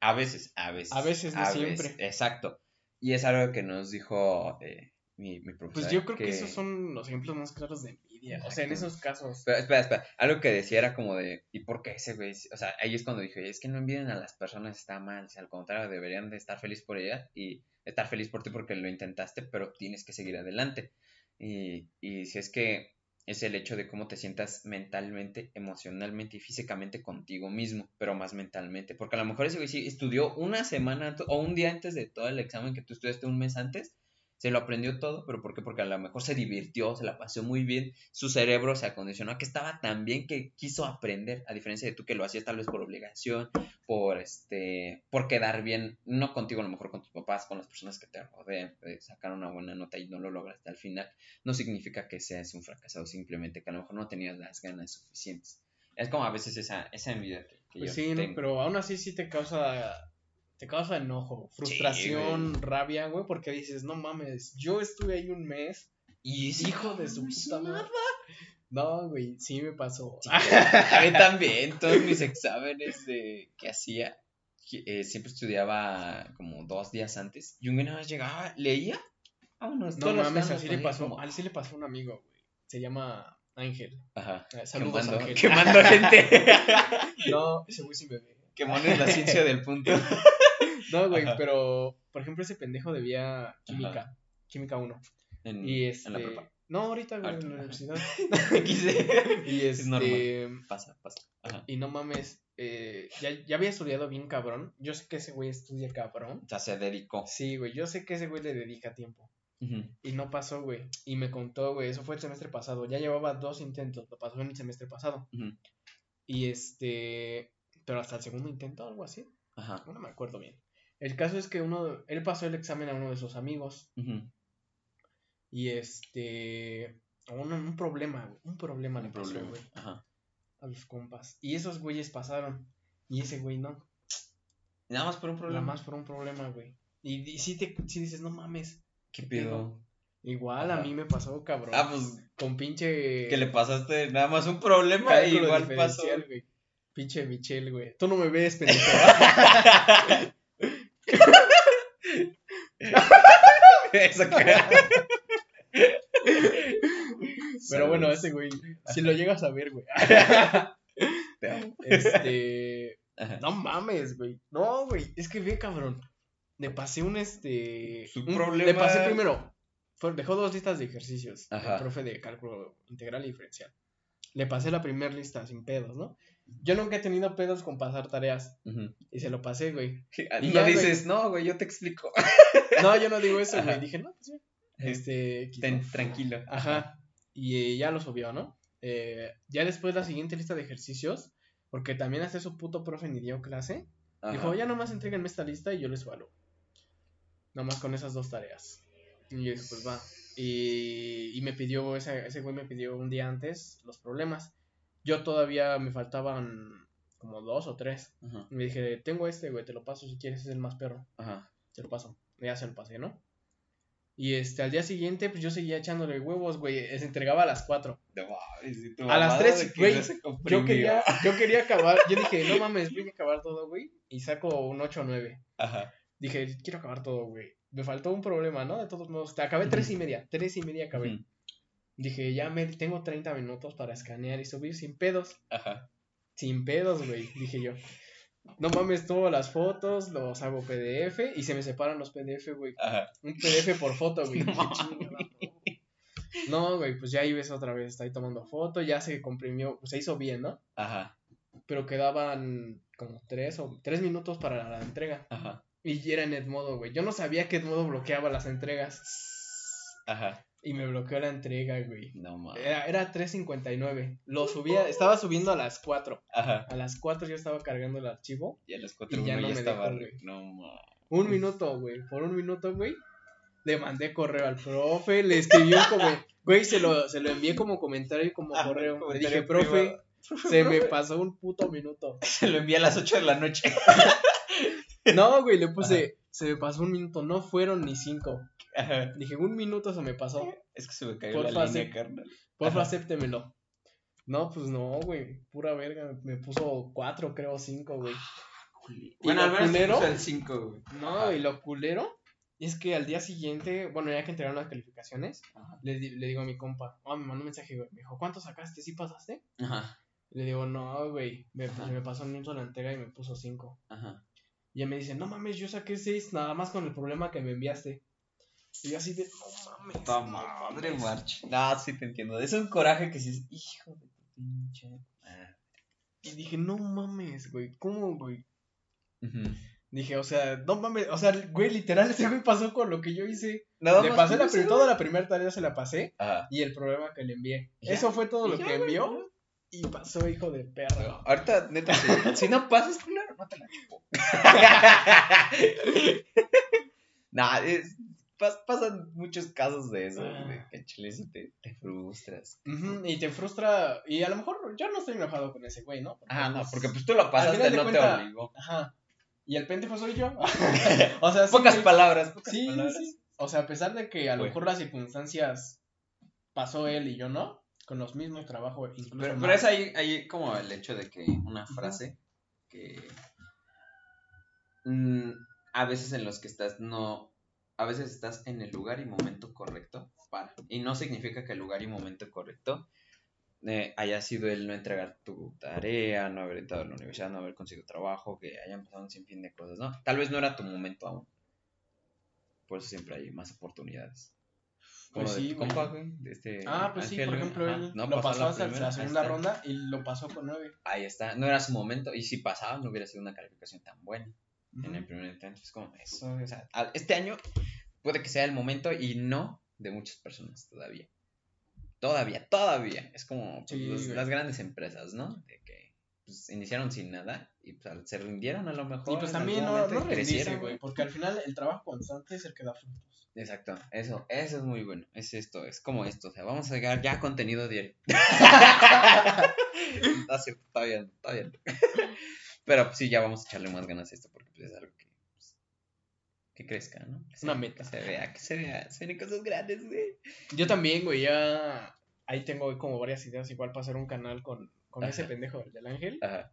A veces, a veces. A veces, no siempre. exacto. Y es algo que nos dijo eh, mi, mi Pues yo creo que... esos son los ejemplos más claros de envidia. O sea, en esos casos. Pero, espera, espera. Algo que decía era como de, ¿y por qué ese güey? O sea, ahí es cuando dije, es que no envidian a las personas, está mal. O sea, al contrario, deberían de estar feliz por ellas y estar feliz por ti porque lo intentaste, pero tienes que seguir adelante. Y, y si es que es el hecho de cómo te sientas mentalmente, emocionalmente y físicamente contigo mismo, pero más mentalmente. Porque a lo mejor ese güey sí estudió una semana o un día antes de todo el examen que tú estudiaste un mes antes se lo aprendió todo, pero ¿por qué? Porque a lo mejor se divirtió, se la pasó muy bien, su cerebro se acondicionó a que estaba tan bien que quiso aprender, a diferencia de tú que lo hacías tal vez por obligación, por este, por quedar bien, no contigo, a lo mejor con tus papás, con las personas que te rodean, sacar una buena nota y no lo lograste al final, no significa que seas un fracasado, simplemente que a lo mejor no tenías las ganas suficientes. Es como a veces esa, esa envidia que, pues sí, pero aún así sí te causa te causa enojo, frustración, rabia, güey, porque dices, no mames, yo estuve ahí un mes y hijo de su puta madre. No, güey, sí me pasó. a mí también, todos mis exámenes de que hacía, eh, siempre estudiaba como dos días antes, y un güey nada más llegaba, leía, vámonos. No mames, así le pasó, así le pasó a un amigo, güey, se llama Ángel. Ajá. Eh, saludos, quemando, Ángel. Quemando gente. no, ese güey me ve. Quemando es la ciencia del punto. No, güey, pero por ejemplo ese pendejo debía química, química 1. En, y este, en la prepa. No, ahorita, güey, en la universidad. y este, es normal. Pasa, pasa. Y no mames, eh, ya, ya había estudiado bien cabrón. Yo sé que ese güey estudia cabrón. Ya se dedicó. Sí, güey, yo sé que ese güey le dedica tiempo. Y no pasó, güey. Y me contó, güey, eso fue el semestre pasado. Ya llevaba dos intentos, lo pasó en el semestre pasado. Y este, pero hasta el segundo intento, algo así. Ajá. No me acuerdo bien. El caso es que uno, él pasó el examen a uno de sus amigos. Y este, un, un problema, un problema le pasó, güey. Ajá. A los compas. Y esos güeyes pasaron. Y ese güey no. Nada más por un problema. Nada más por un problema, güey. Y, si te si dices, no mames. ¿Qué pedo? Igual a mí me pasó, cabrón. Ah, pues. Con pinche. Que le pasaste nada más un problema y igual pasó. Güey. Pinche Michelle, güey. Tú no me ves, pendejo. Pero bueno, ese güey, si lo llegas a ver, güey. Este. No mames, güey. No, güey. Es que ve, cabrón. Le pasé un este. Su problema. Le pasé primero. dejó dos listas de ejercicios. El profe de cálculo integral y diferencial. Le pasé la primera lista sin pedos, ¿no? Yo nunca he tenido pedos con pasar tareas. Y se lo pasé, güey. Y no dices, no, güey, yo te explico. No, yo no digo eso, güey. Dije, no, pues Este. tranquilo. Ajá. Y eh, ya lo subió, ¿no? Eh, ya después la siguiente lista de ejercicios, porque también hace su puto profe ni dio clase. Dijo, ya nomás entreguenme esta lista y yo les valo. Nomás con esas dos tareas. Y yo dije, pues va. Y, y me pidió, ese, ese güey me pidió un día antes los problemas. Yo todavía me faltaban como dos o tres. Ajá. Y me dije, tengo este, güey, te lo paso si quieres, es el más perro. Ajá. Te lo paso. Ya se lo pasé, ¿no? Y este, al día siguiente, pues yo seguía echándole huevos, güey. Se entregaba a las 4. No mames, y tu A las tres, güey, Yo quería, yo quería acabar. Yo dije, no mames, voy a acabar todo, güey. Y saco un 8 o 9. Ajá. Dije, quiero acabar todo, güey. Me faltó un problema, ¿no? De todos modos. Te acabé tres y media. Tres y media acabé. Dije, ya me tengo 30 minutos para escanear y subir sin pedos. Ajá. Sin pedos, güey. Dije yo. No mames, tomo las fotos, los hago PDF y se me separan los PDF, güey. Ajá. Un PDF por foto, güey. No, güey, pues ya ahí ves otra vez, está ahí tomando foto, ya se comprimió, se hizo bien, ¿no? Ajá. Pero quedaban como tres o tres minutos para la entrega. Ajá. Y era en Edmodo, güey. Yo no sabía que Edmodo bloqueaba las entregas. Ajá. Y me bloqueó la entrega, güey. No mames. Era, era 3.59. Lo subía, estaba subiendo a las 4. Ajá. A las 4 yo estaba cargando el archivo. Y a las cuatro Y ya no ya me estaba. dejó, güey. No mames. Un minuto, güey. Por un minuto, güey. Le mandé correo al profe. Le escribí un comentario. Güey, se lo, se lo envié como comentario y como Ah, correo. Le dije, profe, privado. se me pasó un puto minuto. Se lo envié a las 8 de la noche. No, güey, le puse, se me pasó un minuto. No fueron ni cinco. Ajá. Dije, un minuto se me pasó. Es que se me cayó Porfa, la línea, carnal. Porfa, Ajá. acéptemelo. No, pues no, güey. Pura verga. Me puso cuatro, creo, cinco, güey. Bueno, al culero? puso el 5, güey. No, Ajá. y lo culero es que al día siguiente, bueno, ya que entregaron las calificaciones, le, le digo a mi compa, ah, me mandó un mensaje, güey. Me dijo, ¿cuánto sacaste? ¿Sí pasaste? Ajá. Le digo, no, güey. Me, pues, me pasó un minuto la entrega y me puso cinco. Ajá. Y ella me dice, no mames, yo saqué seis nada más con el problema que me enviaste. Y yo así de, no mames. No madre, mames". March. No, sí te entiendo. Es un coraje que sí. Hijo de tu pinche. Ah. Y dije, no mames, güey. ¿Cómo, güey? Ujú. Dije, o sea, no mames, o sea, güey, literal, ese güey pasó con lo que yo hice. Nada le más pasé la, eso. toda la primera tarea, se la pasé. Ajá. Y el problema que le envié. Ya. Eso fue todo lo ya, que güey, envió. Y pasó, hijo de perro. Ahorita, neta, si, si no pasas, culero, no te la chupo. nah, es, pas- pasan muchos casos de eso, Ah. de que chile te, te frustras. Y te frustra. Y a lo mejor yo no estoy enojado con ese güey, ¿no? Ah, no, pues, porque pues tú lo pasaste, no cuenta- te obligó. Ajá. Y el pendejo soy yo. o sea, sí, Pocas güey. palabras, pocas Sí, palabras. sí. O sea, a pesar de que a lo mejor las circunstancias pasó él y yo no, con los mismos trabajos, incluso pero es ahí, ahí como el hecho de que una frase que mm, a veces en los que estás no, a veces estás en el lugar y momento correcto para. Y no significa que el lugar y momento correcto eh, haya sido el no entregar tu tarea, no haber entrado a la universidad, no haber conseguido trabajo, que hayan pasado un sinfín de cosas, ¿no? Tal vez no era tu momento aún. Por eso siempre hay más oportunidades. Como Pues de sí, compa, güey, de este Ah, pues sí, por ejemplo, ajá, él no lo pasó la hasta primera, la segunda ronda y lo pasó con nueve. Ahí está, no era su momento y si pasaba no hubiera sido una calificación tan buena en el primer intento. Es como eso, o sea, este año puede que sea el momento y no de muchas personas todavía. Todavía, todavía. Es como pues, Sí, los- güey. las grandes empresas, ¿no? De que pues, iniciaron sin nada y pues, se rindieron a lo mejor. Y pues también no, crecieron, güey, porque al final el trabajo constante es el que da frutos. Exacto, eso, eso es muy bueno. Es esto, es como esto. O sea, vamos a llegar ya a contenido diario. no es cierto, todavía no, todavía no. Pero pues, sí, ya vamos a echarle más ganas a esto porque pues, es algo que, pues, que crezca, ¿no? Que Una meta. Que se vea, que se vea, se ven cosas grandes, güey. Yo también, güey, ya ahí tengo como varias ideas igual para hacer un canal con, con ese pendejo el del ángel. Ajá,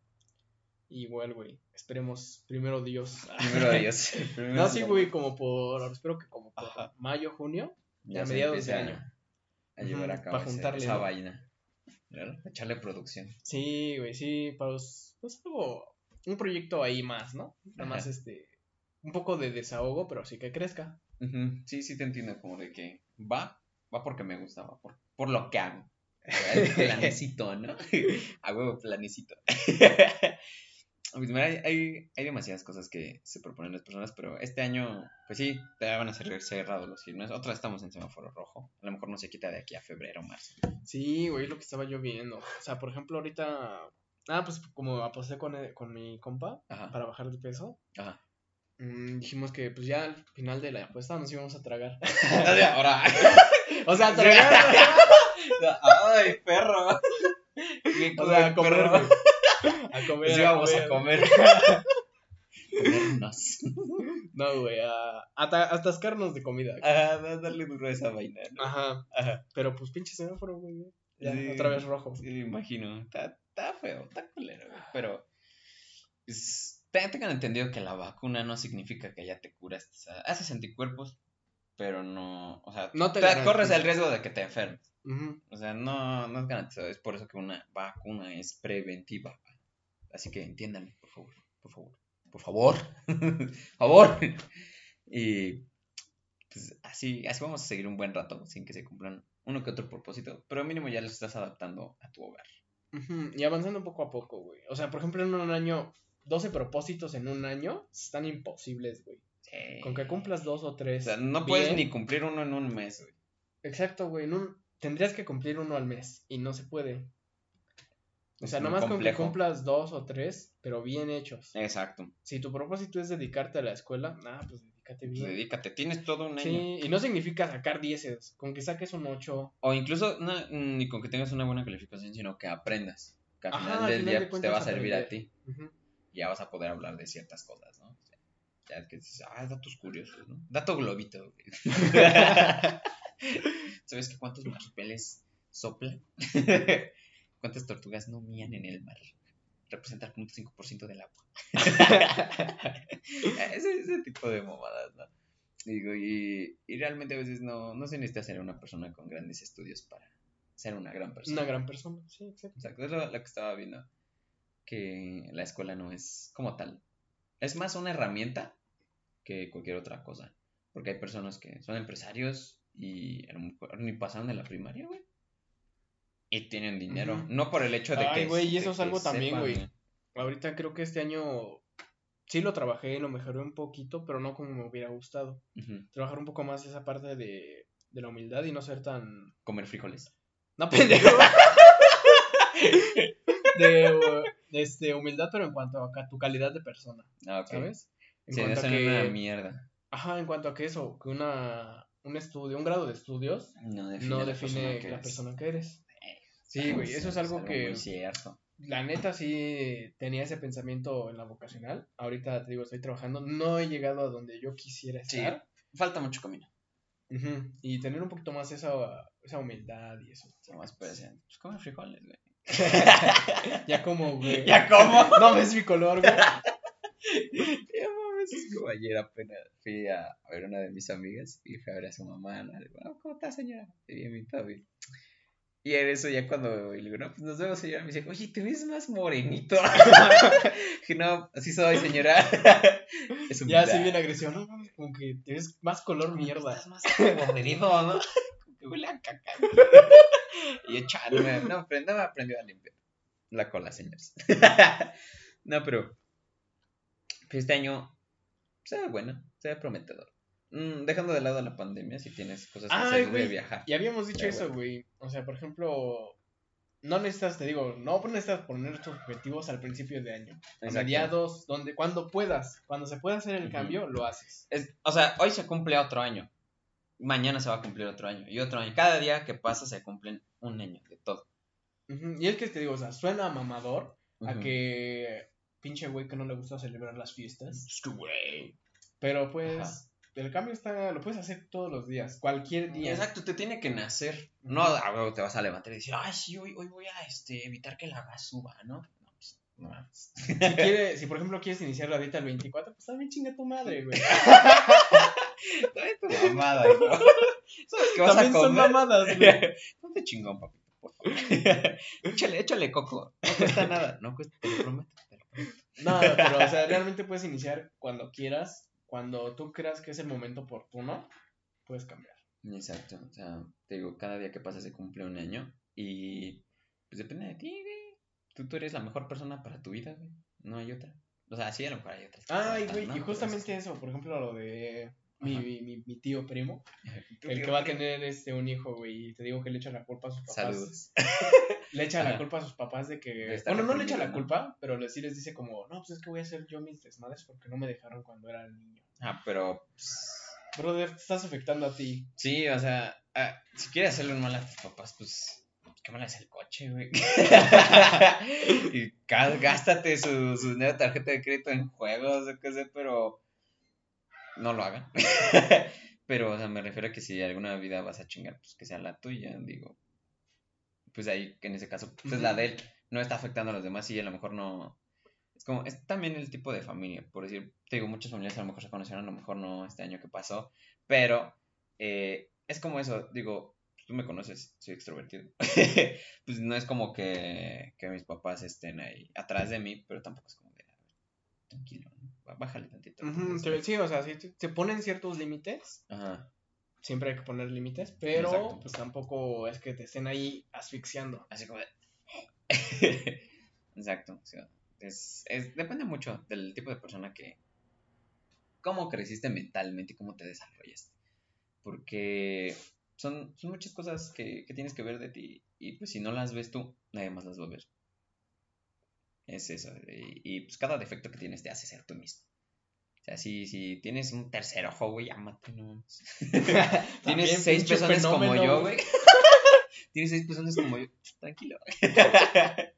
Igual, güey, esperemos primero Dios. primero Dios. primero No, sí, güey, como por, espero que como por Ajá. mayo, junio. Ya a mediados de año. A llevar a cabo pa' ese- juntarle, esa ¿no? vaina. ¿Verdad? Echarle producción. Sí, güey, sí, para los, pues algo, un proyecto ahí más, ¿no? Nada más este, un poco de desahogo, pero sí que crezca. Sí, sí te entiendo, como de que va, va porque me gusta, va por, por lo que hago. Planecito, ¿no? A huevo, planecito. Pues mira, hay, hay, demasiadas cosas que se proponen las personas, pero este año, pues sí, ya van a ser cerrados los gimnasios. Otra vez estamos en semáforo rojo. A lo mejor no se quita de aquí a febrero o marzo. Sí, güey, lo que estaba yo viendo. O sea, por ejemplo, ahorita, ah, pues como aposté con, eh, con mi compa Ajá. para bajar de peso, Ajá. mm, dijimos que pues ya al final de la apuesta nos íbamos a tragar. Ahora. o sea, tragar. ¡Ay, perro! o sea, a comer, güey. A comer. Pues íbamos a comer. Comernos. No, güey, a, a, ta- a atascarnos de comida. Ajá, da- darle duro a esa vaina, ¿no? Ajá. Ajá. Pero pues pinche semáforo, güey. Ya, Sí. otra vez rojo. Sí, me imagino. Está, está feo, está culero, güey. Pero. Pues, te- tengan entendido que la vacuna no significa que ya te curas. O sea, haces anticuerpos, pero no. O sea, No te corres el riesgo de que te enfermes. O sea, no, no es garantizado. Es por eso que una vacuna es preventiva. Así que entiéndanme, por favor. Por favor. Por favor. por favor. Y pues así, así vamos a seguir un buen rato sin que se cumplan uno que otro propósito. Pero mínimo ya los estás adaptando a tu hogar. Y avanzando poco a poco, güey. O sea, por ejemplo, en un año, 12 propósitos en un año están imposibles, güey. Sí. Con que cumplas dos o O tres. sea, no puedes ni cumplir uno en un mes, güey. Exacto, güey. en un- Tendrías que cumplir uno al mes y no se puede. O sea, nomás con que cumplas dos o tres, pero bien hechos. Exacto. Si tu propósito es dedicarte a la escuela, ah, pues dedícate Pues dedícate, tienes todo un año. Sí, y no significa sacar dieces. Con que saques un 8. O incluso ni con que tengas una buena calificación, sino que aprendas. Que al Ajá, final al del final día de pues, te va a servir a ti. Ya vas a poder hablar de ciertas cosas, ¿no? O sea, ya que dices, ah, datos curiosos, ¿no? Dato globito. ¿Sabes que cuántos marsupeles soplan? ¿Cuántas tortugas no mían en el mar? Representa el 0.5% del agua. ese, ese tipo de mamadas, ¿no? Digo, y, y realmente a veces no, no se necesita ser una persona con grandes estudios para ser una gran persona. Una gran persona. Sí, exacto. Exacto, es lo, lo que estaba viendo. Que la escuela no es como tal. Es más una herramienta que cualquier otra cosa. Porque hay personas que son empresarios y a lo mejor ni pasaron de la primaria, güey. Y tienen dinero. No por el hecho de que. Ay, güey, y eso es que algo también, güey. Ahorita creo que este año sí lo trabajé, lo mejoré un poquito, pero no como me hubiera gustado. Trabajar un poco más esa parte de, de la humildad y no ser tan... Comer frijoles. No, pendejo. de, uh, de, este, humildad, pero en cuanto a tu calidad de persona, Ah, ok. ¿sabes? En Sí, cuanto a es una que... mierda. Ajá, en cuanto a que eso, que una, un estudio, un grado de estudios No define, no la define persona que la persona que eres. Sí, güey, eso es algo que... muy cierto. La neta sí tenía ese pensamiento en la vocacional. Ahorita te digo, estoy trabajando. No he llegado a donde yo quisiera Sí. estar. Falta mucho camino. Y tener un poquito más esa, esa humildad y eso. Ser, Pues come frijoles, güey. Ya como, güey. ¿Ya cómo? No ves mi color, güey. Ya mames, es como ayer apenas fui a, ver una de mis amigas y fui a ver a su mamá, ¿no? "Ah, ¿cómo está señora? Bien, bien, todo bien. Y en eso ya cuando y le digo, no, pues nos vemos señora, me dice, oye, te ves más morenito. Dije, no, así soy señora. es Ya así bien agresión. No mames, como que te ves más color mierda. Estás más morenido, ¿no? Como que huele a caca. y echarme, no, pero no me aprendió a limpiar la cola, señores. no, pero pues, este año se ve bueno, se ve prometedor. Mm, dejando de lado la pandemia, si tienes cosas que Ay, hacer güey. viajar. Y habíamos dicho Pero eso, bueno. güey. O sea, por ejemplo, no necesitas, te digo, no necesitas poner tus objetivos al principio de año. A mediados, donde, cuando puedas, cuando se pueda hacer el cambio, lo haces. Es- o sea, hoy se cumple otro año. Mañana se va a cumplir otro año. Y otro año. Cada día que pasa se cumplen un año de todo. Y es que te digo, o sea, suena mamador a que pinche güey que no le gusta celebrar las fiestas. Es que, güey. Pero pues, Ajá. El cambio está, lo puedes hacer todos los días, cualquier día. Exacto, te tiene que nacer. No, a te vas a levantar y decir, ay, sí, hoy, hoy voy a este, evitar que la suba, ¿no? No, pues, no. Si, quieres, si por ejemplo quieres iniciar la dieta el 24, pues también chinga tu madre, güey. Trae tu mamada, bro. ¿Sabes qué vas también a son comer? mamadas, güey. No te chingón, papito, por favor. échale, échale coco. No cuesta nada. No cuesta, te lo prometo. te lo prometo. No, pero o sea, realmente puedes iniciar cuando quieras, cuando tú creas que es el momento oportuno, puedes cambiar. Exacto, o sea, te digo, cada día que pasa se cumple un año y pues depende de ti, güey. Tú, tú eres la mejor persona para tu vida, güey. No hay otra. O sea, sí, a lo mejor hay otras. Ay, güey, ¿no? y Pero justamente eso, por ejemplo, lo de mi, mi, mi, mi tío primo, el que va a tener este un hijo, güey, y te digo que le echa la culpa a sus papás. Saludos. Le echa la culpa a sus papás de que. Bueno, no le echa la culpa, pero le- sí les dice como, no, pues es que voy a hacer yo mis desmadres porque no me dejaron cuando era niño. Ah, pero pues, Brother, te estás afectando a ti. sí, o sea, ah, si quieres hacerle un mal a tus papás, pues qué mal es el coche, güey. y gástate su, su nueva tarjeta de crédito en juegos, o qué sé, pero no lo hagan. pero, o sea, me refiero a que si alguna vida vas a chingar, pues que sea la tuya, digo. Pues ahí, en ese caso, pues la de él no está afectando a los demás y a lo mejor no, es como, es también el tipo de familia, por decir, te digo, muchas familias a lo mejor se conocieron, a lo mejor no este año que pasó, pero eh, es como eso, digo, tú me conoces, soy extrovertido, pues no es como que, que, mis papás estén ahí atrás de mí, pero tampoco es como de, tranquilo, bájale tantito. sí, o sea, si se ponen ciertos límites, Ajá. Siempre hay que poner límites, pero pues tampoco es que te estén ahí asfixiando. Así como de... Exacto, sí es, es, depende mucho del tipo de persona que... Cómo creciste mentalmente y cómo te desarrollas. Porque son, son muchas cosas que, que tienes que ver de ti y pues si no las ves tú, nadie más las va a ver. Es eso. Y, pues cada defecto que tienes te hace ser tú mismo. Sea, si, si tienes un tercer ojo, güey, ámate, no. tienes seis personas como yo, güey. tienes seis personas como yo. Tranquilo.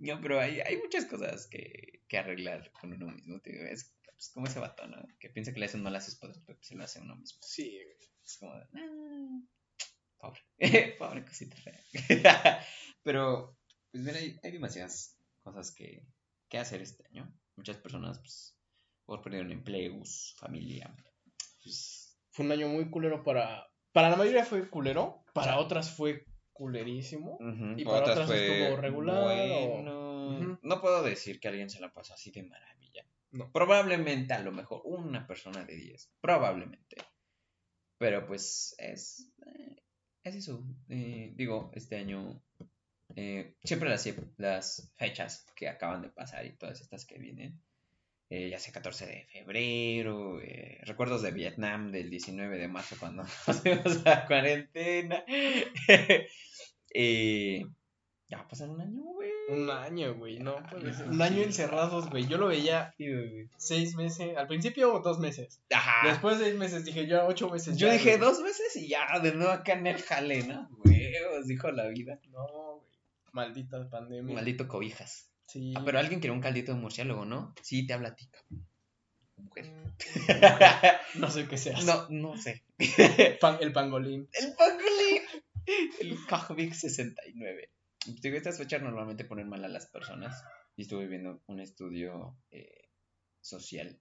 No, pero hay, hay muchas cosas que, que arreglar con uno mismo. Tío. Es pues, como ese vato, ¿no? Que piensa que le hacen mal a sus padres, pero se lo hace uno mismo. Sí, Es como de, ah, pobre, pobre cosita fea. pero, pues mira, hay, hay demasiadas cosas que, que, hacer este año. Muchas personas, pues, por perdieron empleos, familia. Pues... Fue un año muy culero para... Para la mayoría fue culero, para otras fue culerísimo. Y para otras, fue estuvo regular. Bueno. No puedo decir que alguien se la pasó así de maravilla. No. Probablemente, a lo mejor, una persona de 10. Probablemente. Pero pues es. Eh, es eso. Eh, digo, este año. Eh, siempre las, las fechas que acaban de pasar y todas estas que vienen. Ya sea 14 de febrero, recuerdos de Vietnam del 19 de marzo cuando nos fuimos a cuarentena. Eh, ya va a pasar un año, güey. Un año, güey. No, pues, un año encerrados, güey. Yo lo veía seis meses. Al principio, dos meses. Ajá. Después de seis meses dije yo, ocho meses. Yo dije dos meses y ya, de nuevo acá en el jale, ¿no? Güey, os dijo la vida. No, güey. Maldita pandemia. Maldito cobijas. Sí. Ah, pero alguien quiere un caldito de murciélago, ¿no? Sí, te habla a ti, Mujer. No sé qué sea. No, no sé. el pangolín. El pangolín. El Cajvic 69. Digo, estas fechas normalmente ponen mal a las personas. Y estuve viendo un estudio eh, social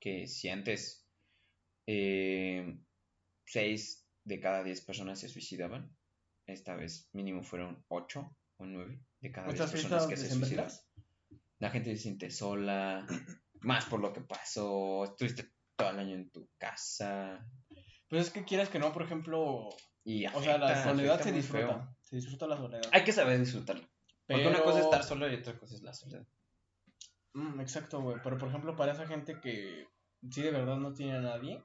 que si antes eh, 6 de cada 10 personas se suicidaban, esta vez mínimo fueron 8 o 9 de cada 10 personas que se suicidaban. La gente se siente sola, más por lo que pasó, estuviste todo el año en tu casa. Pero es que quieras que no, por ejemplo, o sea, la soledad se disfruta. Se disfruta la soledad. Hay que saber disfrutarlo. Porque una cosa es estar solo y otra cosa es la soledad. Mm, exacto, güey. Pero por ejemplo, para esa gente que sí de verdad no tiene a nadie,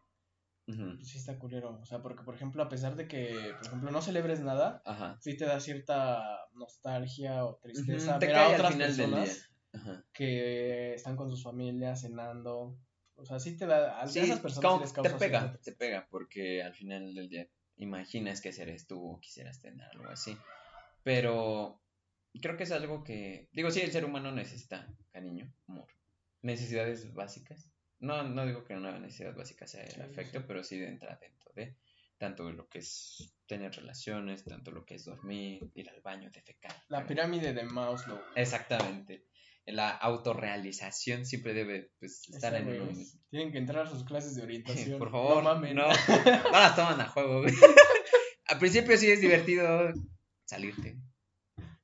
pues sí está culero. O sea, porque por ejemplo, a pesar de que, por ejemplo, no celebres nada, sí te da cierta nostalgia o tristeza ver a otras personas que están con sus familias cenando. O sea, sí te da. A esas personas les causa te pega, te pega, porque al final del día imaginas que seres tú o quisieras tener algo así. Pero creo que es algo que, digo, sí, el ser humano necesita cariño, amor, necesidades básicas. No, no digo que una necesidad básica sea el afecto, pero sí entra dentro de tanto lo que es tener relaciones, tanto lo que es dormir, ir al baño, defecar. La pirámide de Maslow. Exactamente. La autorrealización siempre debe pues, estar en mismo. Tienen que entrar a sus clases de orientación. Por favor, no mames. No, no las toman a juego, güey. Al principio sí es divertido salirte.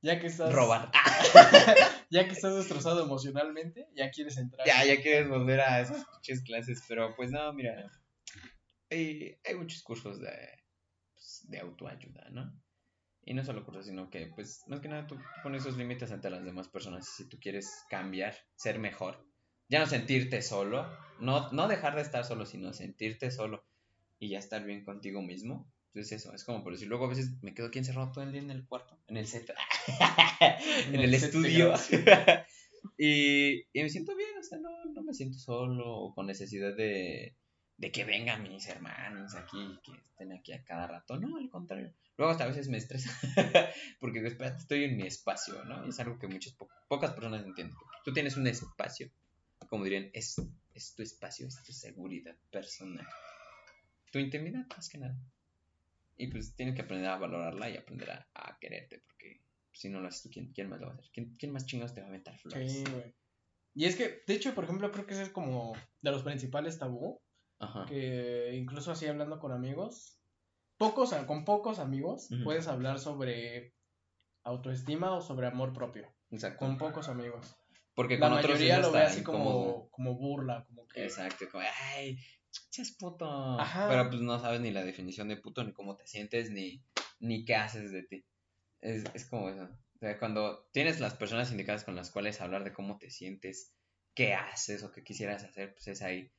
Ya que estás. Robar. ya que estás destrozado emocionalmente, ya quieres entrar. Ya, ya quieres volver a esas clases. Pero pues no, mira. Hay, hay muchos cursos de, pues, de autoayuda, ¿no? Y no solo cursos, sino que, pues, más que nada tú pones esos límites ante las demás personas. Si tú quieres cambiar, ser mejor, ya no sentirte solo, no, no dejar de estar solo, sino sentirte solo y ya estar bien contigo mismo, entonces eso, es como por decir, luego a veces me quedo aquí encerrado todo el día en el cuarto, en el set, en el, estudio. y, y, me siento bien, o sea, no, no me siento solo o con necesidad de, de que vengan mis hermanos aquí, que estén aquí a cada rato. No, al contrario. Luego hasta a veces me estresa porque espérate, estoy en mi espacio, ¿no? Y es algo que muchas pocas personas entienden. Tú tienes un espacio, como dirían, es, es tu espacio, es tu seguridad personal. Tu intimidad, más que nada. Y pues tienes que aprender a valorarla y aprender a, quererte, porque si no lo haces tú, ¿quién, ¿quién, más lo va a hacer? ¿Quién, quién más chingados te va a aventar flores? Sí, güey. Y es que, de hecho, por ejemplo, creo que ese es como de los principales tabú. Ajá. Que incluso así hablando con amigos, pocos, con pocos amigos, puedes hablar sobre autoestima o sobre amor propio. Exacto. Con pocos amigos. Porque con la mayoría lo ve así como, como burla, como que... Exacto, como, ay, es puto. Ajá. Pero pues no sabes ni la definición de puto, ni cómo te sientes, ni, ni qué haces de ti. Es, es como eso. O sea, cuando tienes las personas indicadas con las cuales hablar de cómo te sientes, qué haces o qué quisieras hacer, pues es ahí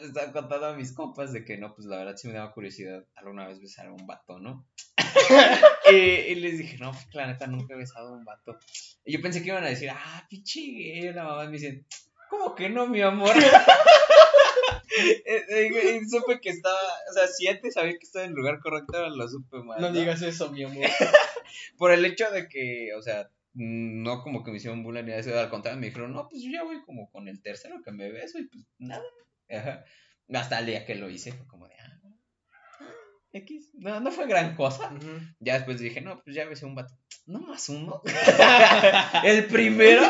les estaba contando a mis compas de que no, pues la verdad sí me daba curiosidad alguna vez besar a un vato, ¿no? y, les dije, no, pues la neta nunca he besado a un vato. Y yo pensé que iban a decir, ah, gay, la mamá me dicen, ¿cómo que no, mi amor? y, supe que estaba, o sea, si antes sabía que estaba en el lugar correcto, lo supe mal. No, digas eso, mi amor. Por el hecho de que, o sea, no como que me hicieron bullying ni eso, al contrario, me dijeron, no, pues yo ya voy como con el tercero que me beso y pues nada, hasta el día que lo hice fue como de, ah, X, no, no fue gran cosa. Ya después dije, no, pues ya besé un vato. No más uno. el primero.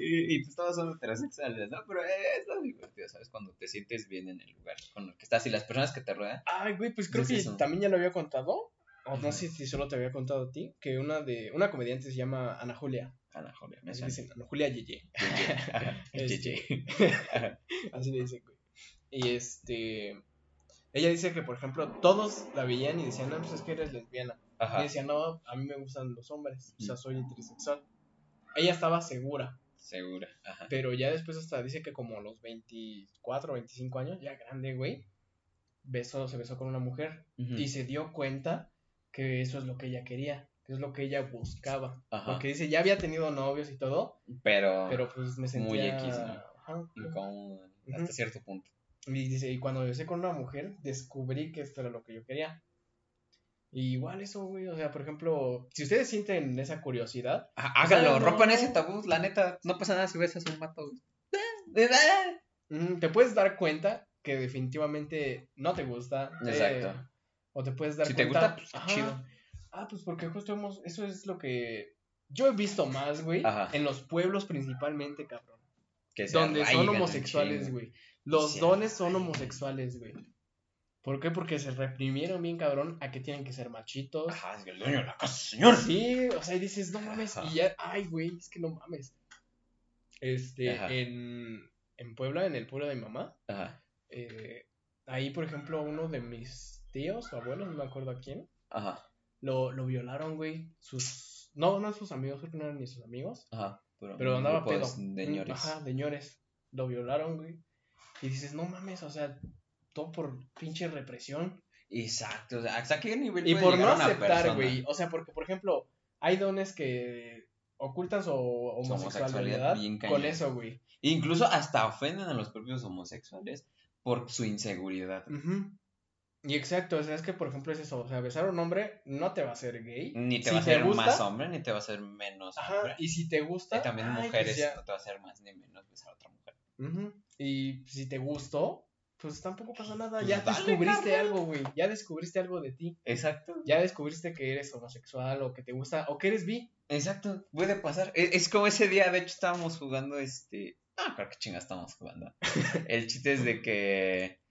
y, tú estabas solo heterosexuales, ¿no? Pero es divertido, ¿sabes? Cuando te sientes bien en el lugar con el que estás y las personas que te rodean. Ay, güey, pues creo que también ya lo había contado. O no sé si solo te había contado a ti. Que una de una comediante se llama Ana Julia. Ana Julia. Me Así dicen, Ana Julia Yeye. Yeye. Así le dicen, güey. Y este. Ella dice que, por ejemplo, todos la veían y decían, no, pues es que eres lesbiana. Y decía, no, a mí me gustan los hombres. O sea, soy intersexual. Ella estaba segura. Segura. Ajá. Pero ya después hasta dice que como a los 24 o 25 años, ya grande, güey, besó, se besó con una mujer. Y se dio cuenta que eso es lo que ella quería que es lo que ella buscaba. Porque dice, ya había tenido novios y todo, pero, pero pues me sentía... Muy X, Incómodo, hasta cierto punto. Y dice, y cuando besé con una mujer, descubrí que esto era lo que yo quería. Y igual eso, güey, o sea, por ejemplo, si ustedes sienten esa curiosidad... háganlo, rompan ese tabú, la neta, no pasa nada si besas un mato, te puedes dar cuenta que definitivamente no te gusta. Exacto. o te puedes dar cuenta... Si te gusta, pues chido Ah, pues porque justo hemos, eso es lo que yo he visto más, güey, en los pueblos principalmente, cabrón. Que donde son homosexuales, güey. Los dones son homosexuales, güey. ¿Por qué? Porque se reprimieron bien, cabrón, a que tienen que ser machitos. Ajá, es el dueño de la casa, señor. Sí, o sea, y dices, no mames, y ya, ay, güey, es que no mames. Este, en, en Puebla, en el pueblo de mi mamá, Ajá. Eh, ahí, por ejemplo, uno de mis tíos o abuelos, no me acuerdo a quién, Ajá lo, lo violaron, güey. Sus. No, no sus amigos, creo que no eran ni sus amigos. Ajá. Pero, andaba pedo. De ñores. Ajá, de ñores. Lo violaron, güey. Y dices, no mames, o sea, todo por pinche represión. Exacto, o sea, ¿hasta qué nivel Y por no aceptar, güey. O sea, porque, por ejemplo, hay dones que ocultan su homosexualidad, con eso, güey. Incluso hasta ofenden a los propios homosexuales por su inseguridad. Y exacto, o sea, es que por ejemplo es eso, o sea, besar a un hombre no te va a hacer gay. Ni te va a hacer más hombre, ni te va a hacer menos hombre. Y si te gusta... Y también pues mujeres no te va a hacer más ni menos besar a otra mujer. Y si te gustó, pues tampoco pasa nada, pues ya descubriste algo, güey, ya descubriste algo de ti. Exacto. Ya descubriste que eres homosexual o que te gusta o que eres bi. Exacto, puede pasar. Es, es como ese día, de hecho, estábamos jugando este... Ah, creo que chinga estábamos jugando. El chiste es de que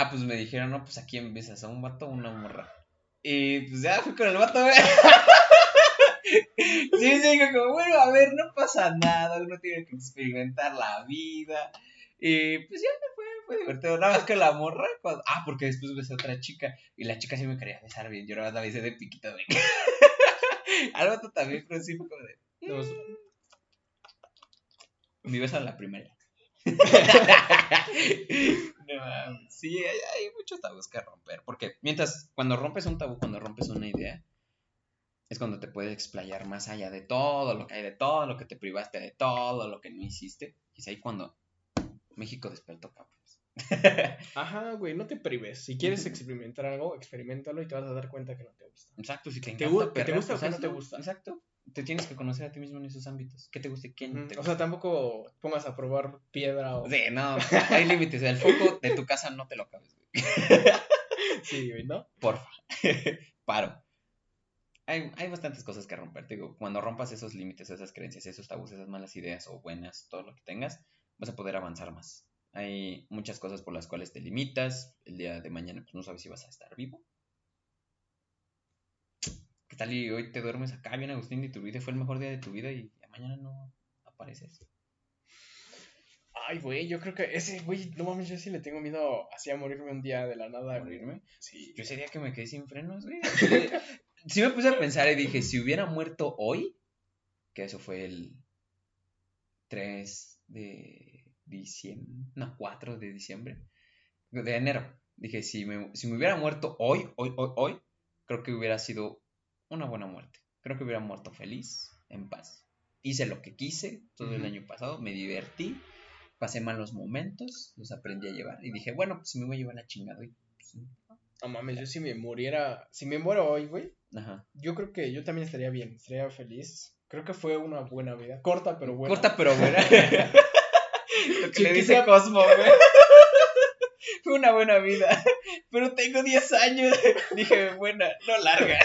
Ah, pues me dijeron, no, pues a quién besas, a un vato o una morra. Y pues ya fui con el vato, güey. sí, sí, como, bueno, a ver, no pasa nada, uno tiene que experimentar la vida. Y pues ya me fue, fue divertido. Nada más que la morra, ah, porque después besé a otra chica y la chica sí me quería besar bien. Yo la besé de piquito, güey. Al vato también, pero sí fue como de. Mi beso a la primera. sí, hay, muchos tabús que romper. Porque mientras, cuando rompes un tabú, cuando rompes una idea, es cuando te puedes explayar más allá de todo lo que hay, de todo lo que te privaste, de todo lo que no hiciste. Y es ahí cuando México despertó, cabros. Ajá, güey, no te prives. Si quieres experimentar algo, experimentalo y te vas a dar cuenta que no te gusta. Exacto, si te ¿Te encanta te gusta o pues que no te gusta? Exacto. Te tienes que conocer a ti mismo en esos ámbitos. ¿Qué te gusta y quién te O gusta? sea, tampoco pongas a probar piedra o... Sí, no, hay límites. El foco de tu casa no te lo acabes, güey. Sí, güey, ¿no? Porfa. Paro. Hay, hay bastantes cosas que romper. Te digo, cuando rompas esos límites, esas creencias, esos tabús, esas malas ideas o buenas, todo lo que tengas, vas a poder avanzar más. Hay muchas cosas por las cuales te limitas. El día de mañana, pues no sabes si vas a estar vivo. ¿Qué tal? Y hoy te duermes acá, bien Agustín, y tu vida fue el mejor día de tu vida y mañana no apareces. Ay, güey, yo creo que ese, güey, no mames, yo sí le tengo miedo así a morirme un día de la nada. ¿A güey. morirme? Sí. Yo ese día que me quedé sin frenos, güey. Sí me puse a pensar y dije, si hubiera muerto hoy, que eso fue el 3 de diciembre, no, 4 de diciembre, de enero. Dije, si me, si me hubiera muerto hoy, hoy, hoy, hoy, creo que hubiera sido una buena muerte. Creo que hubiera muerto feliz, en paz. Hice lo que quise todo el año pasado, me divertí, pasé malos momentos, los aprendí a llevar y dije, bueno, pues si me voy a llevar la chingada hoy. pues, No mames, yo si me muriera, si me muero hoy, güey, yo creo que yo también estaría bien, estaría feliz. Creo que fue una buena vida, corta pero buena. Corta pero buena. Lo que le dice. Cosmo, güey. Fue una buena vida. Pero tengo 10 años. Dije, buena, no larga.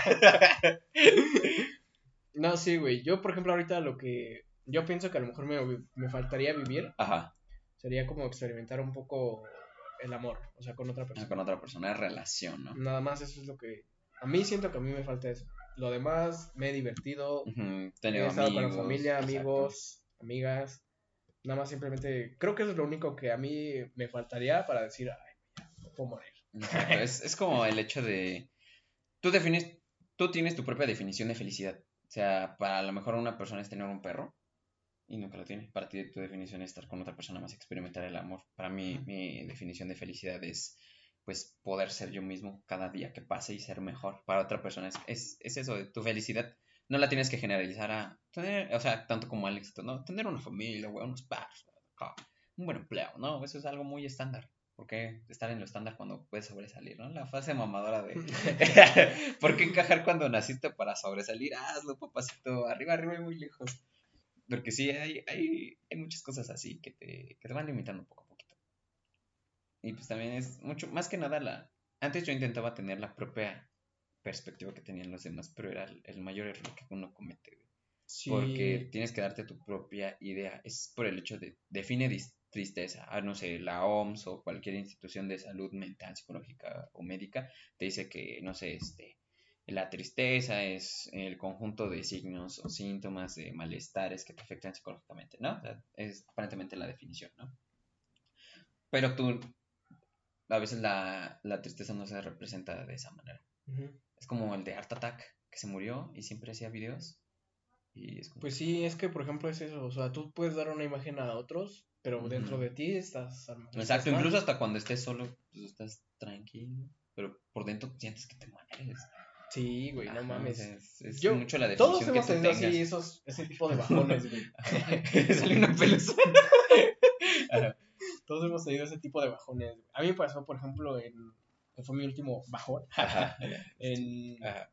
No, sí, güey, yo por ejemplo ahorita lo que yo pienso que a lo mejor me, me faltaría vivir Ajá. sería como experimentar un poco el amor, o sea, con otra persona. Con otra persona, relación, ¿no? Nada más eso es lo que a mí siento que a mí me falta eso. Lo demás me he divertido, Ujú, he estado con la amigos, familia, exacto. amigos, amigas. Nada más simplemente creo que eso es lo único que a mí me faltaría para decir, ay, puedo morir. Exacto, Es, es como el hecho de. Tú defines. Tú tienes tu propia definición de felicidad. O sea, para a lo mejor una persona es tener un perro y nunca lo tiene. Para ti, tu definición es estar con otra persona más, experimentar el amor. Para mí, mi definición de felicidad es, pues, poder ser yo mismo cada día que pase y ser mejor. Para otra persona es, es, es eso, de tu felicidad. No la tienes que generalizar a tener, o sea, tanto como Alex, ¿no? Tener una familia, güey, unos perros, acá, un buen empleo, ¿no? Eso es algo muy estándar. ¿Por qué estar en lo estándar cuando puedes sobresalir, no? La fase mamadora de... ¿Por qué encajar cuando naciste para sobresalir? Hazlo, papacito, arriba, arriba y muy lejos. Porque sí, hay, hay, hay muchas cosas así que te, que te van limitando poco a poquito. Y pues también es mucho, más que nada la... Antes yo intentaba tener la propia perspectiva que tenían los demás, pero era el, mayor error que uno comete. güey. Sí. Porque tienes que darte tu propia idea. Es por el hecho de define tristeza. Ah, no sé, la OMS o cualquier institución de salud mental, psicológica o médica te dice que, no sé, este, la tristeza es el conjunto de signos o síntomas de malestares que te afectan psicológicamente, ¿no? O sea, es aparentemente la definición, ¿no? Pero tú, a veces la, la tristeza no se representa de esa manera. Ujú. Es como el de Art Attack, que se murió y siempre hacía videos. Y es como, Pues sí, es que por ejemplo es eso, o sea, tú puedes dar una imagen a otros, pero dentro de ti estás... Exacto, estás mal. incluso hasta cuando estés solo, pues estás tranquilo, pero por dentro sientes que te mueres. Sí, güey, no mames. es, es Yo- mucho la Todos definición que hemos tenido así esos, ese tipo de bajones, güey. Salió una pelusa. Todos hemos tenido ese tipo de bajones. A mí me pasó, por ejemplo, en que fue mi último bajón, Ajá. en Ajá.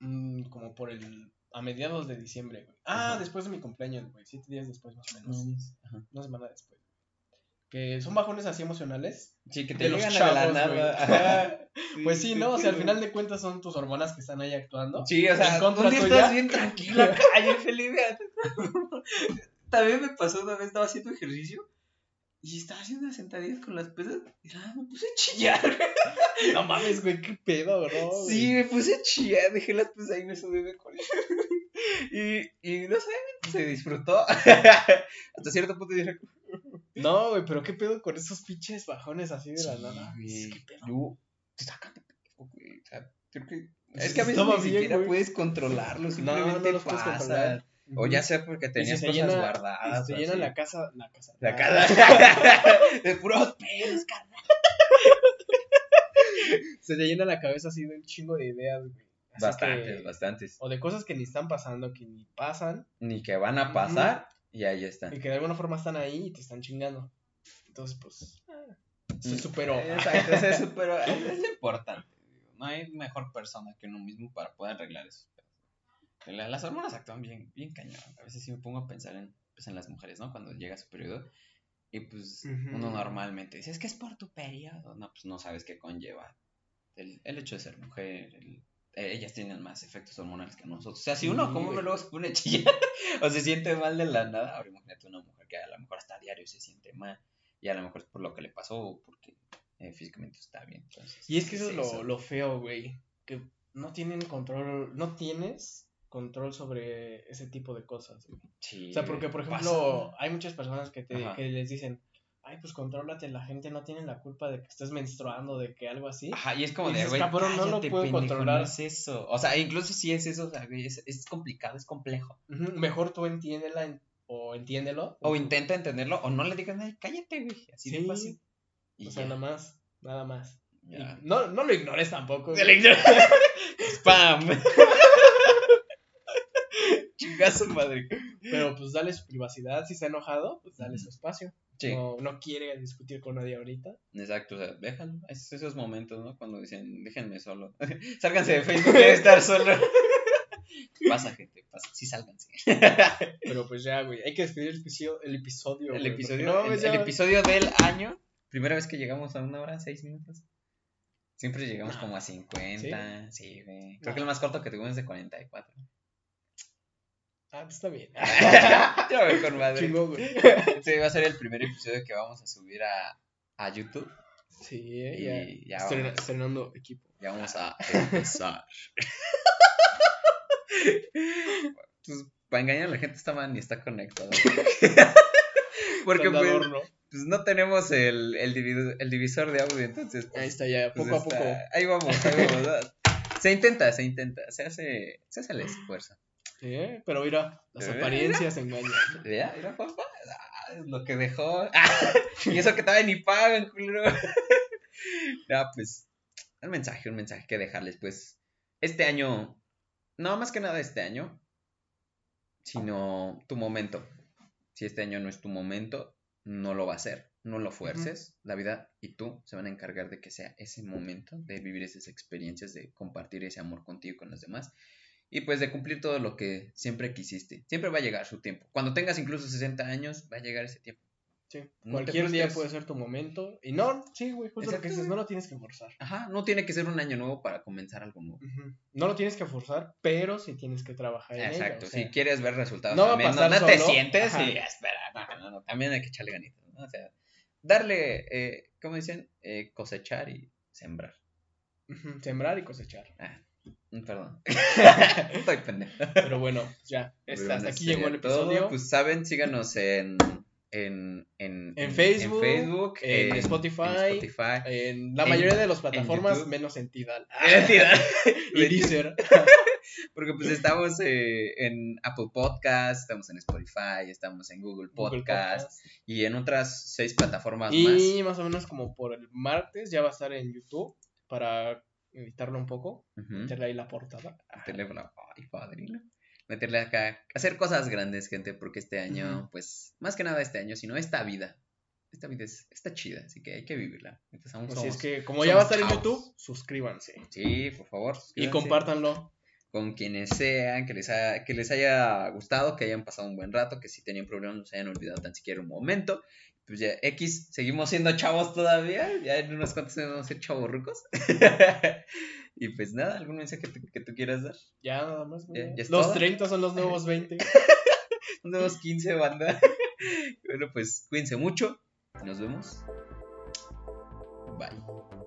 mm, como por el a mediados de diciembre, güey. Ah, Ajá. después de mi cumpleaños, güey, siete días después más o menos, una semana después. Que son bajones así emocionales. Sí, que te los llegan a la chavos, nada. Pues sí, ¿no? O sea, al final de cuentas son tus hormonas que están ahí actuando. Sí, o sea, un día estás bien bien feliz. güey. También me pasó una vez, estaba haciendo ejercicio y estaba haciendo unas sentadillas con las pesas y nada, me puse a chillar. No mames, güey, qué pedo, bro. Sí, me puse a chillar, dejé las pesas ahí y me subí de con y, y no sé, se disfrutó. Hasta cierto punto dije, No, güey, pero qué pedo con esos pinches bajones así de la Sí, nada. güey. ¿Qué pedo? Yo, te sacan de pedo, güey. O sea, creo que. Es que a veces estaba ni bien, siquiera güey. puedes controlarlo, No, simplemente no puedes pasa. controlar. O ya sea porque tenías si cosas llena- guardadas. se llena así. la casa, la casa. La casa. de puros pelos, carnal. Se te llena la cabeza así de un chingo de ideas, güey. Así Bastantes, que- bastantes. O de cosas que ni están pasando, que ni pasan, Ni que van a pasar y ahí están. y que de alguna forma están ahí y te están chingando. entonces pues se superó. Exacto, se superó. Es, importante. No hay mejor persona que uno mismo para poder arreglar eso. Las hormonas actúan bien, bien cañón. A veces sí me pongo a pensar en, pues, en las mujeres, ¿no? Cuando llega su periodo. Y pues uno normalmente dice, es que es por tu periodo. No, pues no sabes qué conlleva el, el hecho de ser mujer, el eh, ellas tienen más efectos hormonales que nosotros. O sea, si uno, como uno luego se pone chilla o se siente mal de la nada, ahora imagínate una mujer que a lo mejor hasta a diario se siente mal y a lo mejor es por lo que le pasó o porque eh, físicamente está bien. Entonces, y es que eso es lo, lo feo, güey, que no tienen control, no tienes control sobre ese tipo de cosas. Sí, o sea, porque por ejemplo, hay muchas personas que, te, que les dicen, ay, pues contrólate, la gente no tiene la culpa de que estés menstruando, de que algo así. Ajá, y es como de, güey, no lo puedo controlar. es eso. O sea, incluso si es eso, o sea, es, es complicado, es complejo. Mejor tú entiéndela o entiéndelo. O, intenta entenderlo, o no le digas, ay, cállate, güey, así de fácil. o sea, nada más, nada más. No, no lo ignores tampoco. Spam. Chingazo, madre. Pero pues dale su privacidad, si está enojado, pues dale su espacio. No, no quiere discutir con nadie ahorita. Exacto, o sea, déjalo. Es esos momentos, ¿no? Cuando dicen, déjenme solo. sálganse de Facebook, quiero estar solo. pasa, gente, pasa. Sí, sálganse. Pero pues ya, güey. Hay que despedir el episodio. El episodio, el, episodio, el, episodio del año. Primera vez que llegamos a una hora, seis minutos. Siempre llegamos como a 50. Sí, güey. Creo que el más corto que tuvimos es de 44. Ah, pues está bien. ya voy con madre. Este va a ser el primer episodio que vamos a subir a, a YouTube. Sí, eh, ya, estrenando equipo. Ya vamos a empezar. pues, para engañar a la gente, esta man ni está conectado. Porque pues, pues, no tenemos el, el, el, divisor de audio, entonces. Pues, ahí está, ya, pues, poco a poco. Ahí vamos, ahí vamos. se intenta, se intenta, se hace, se hace el esfuerzo. Sí, pero mira, las apariencias engañan. Mira, mira, papá. Ah, es lo que dejó. y eso que todavía ni pagan, culo. ya, pues, un mensaje, un mensaje que dejarles, pues. Este año, no más que nada este año, sino tu momento. Si este año no es tu momento, no lo va a ser. No lo fuerces. La vida y tú se van a encargar de que sea ese momento, de vivir esas experiencias, de compartir ese amor contigo y con los demás y pues de cumplir todo lo que siempre quisiste. Siempre va a llegar su tiempo. Cuando tengas incluso 60 años, va a llegar ese tiempo. Sí, cualquier día puede ser tu momento. Y no, sí, güey, justo lo que dices, no lo tienes que forzar. Ajá, no tiene que ser un año nuevo para comenzar algo nuevo. No lo tienes que forzar, pero sí tienes que trabajar en Exacto, si quieres ver resultados no también, no, te sientes y espera, no, no, no, también hay que echarle ganitas, ¿no? O sea, darle, eh, ¿cómo dicen? Eh, cosechar y sembrar. Sembrar y cosechar. Ah, perdón. Estoy pendejo. Pero bueno, ya. hasta aquí llegó el episodio. pues saben, síganos en, en, en, en, Facebook, en, Facebook, en, Spotify, en la mayoría de las plataformas, menos en Tidal. En Tidal. y Deezer. Porque pues estamos eh, en Apple Podcast, estamos en Spotify, estamos en Google Podcast, y en otras seis plataformas más. Y más o menos como por el martes ya va a estar en YouTube para editarlo un poco, meterle ahí la portada. Meterle la, ay, padrino. Meterle acá, hacer cosas grandes, gente, porque este año, pues, más que nada este año, sino esta vida. Esta vida es, está chida, así que hay que vivirla. Entonces, pues es que, como ya va a estar en YouTube, suscríbanse. Sí, por favor. Y compártanlo. Con quienes sean, que les, haya, que les haya gustado, que hayan pasado un buen rato, que si tenían problemas no se hayan olvidado tan siquiera un momento pues ya, X, seguimos siendo chavos todavía, ya en unos cuantos años vamos a ser chavos rucos. y pues nada, ¿algún mensaje que, tú quieras dar? Ya, nada más. los 30 son los nuevos 20. los nuevos 15, banda. bueno, pues cuídense mucho. Nos vemos. Bye.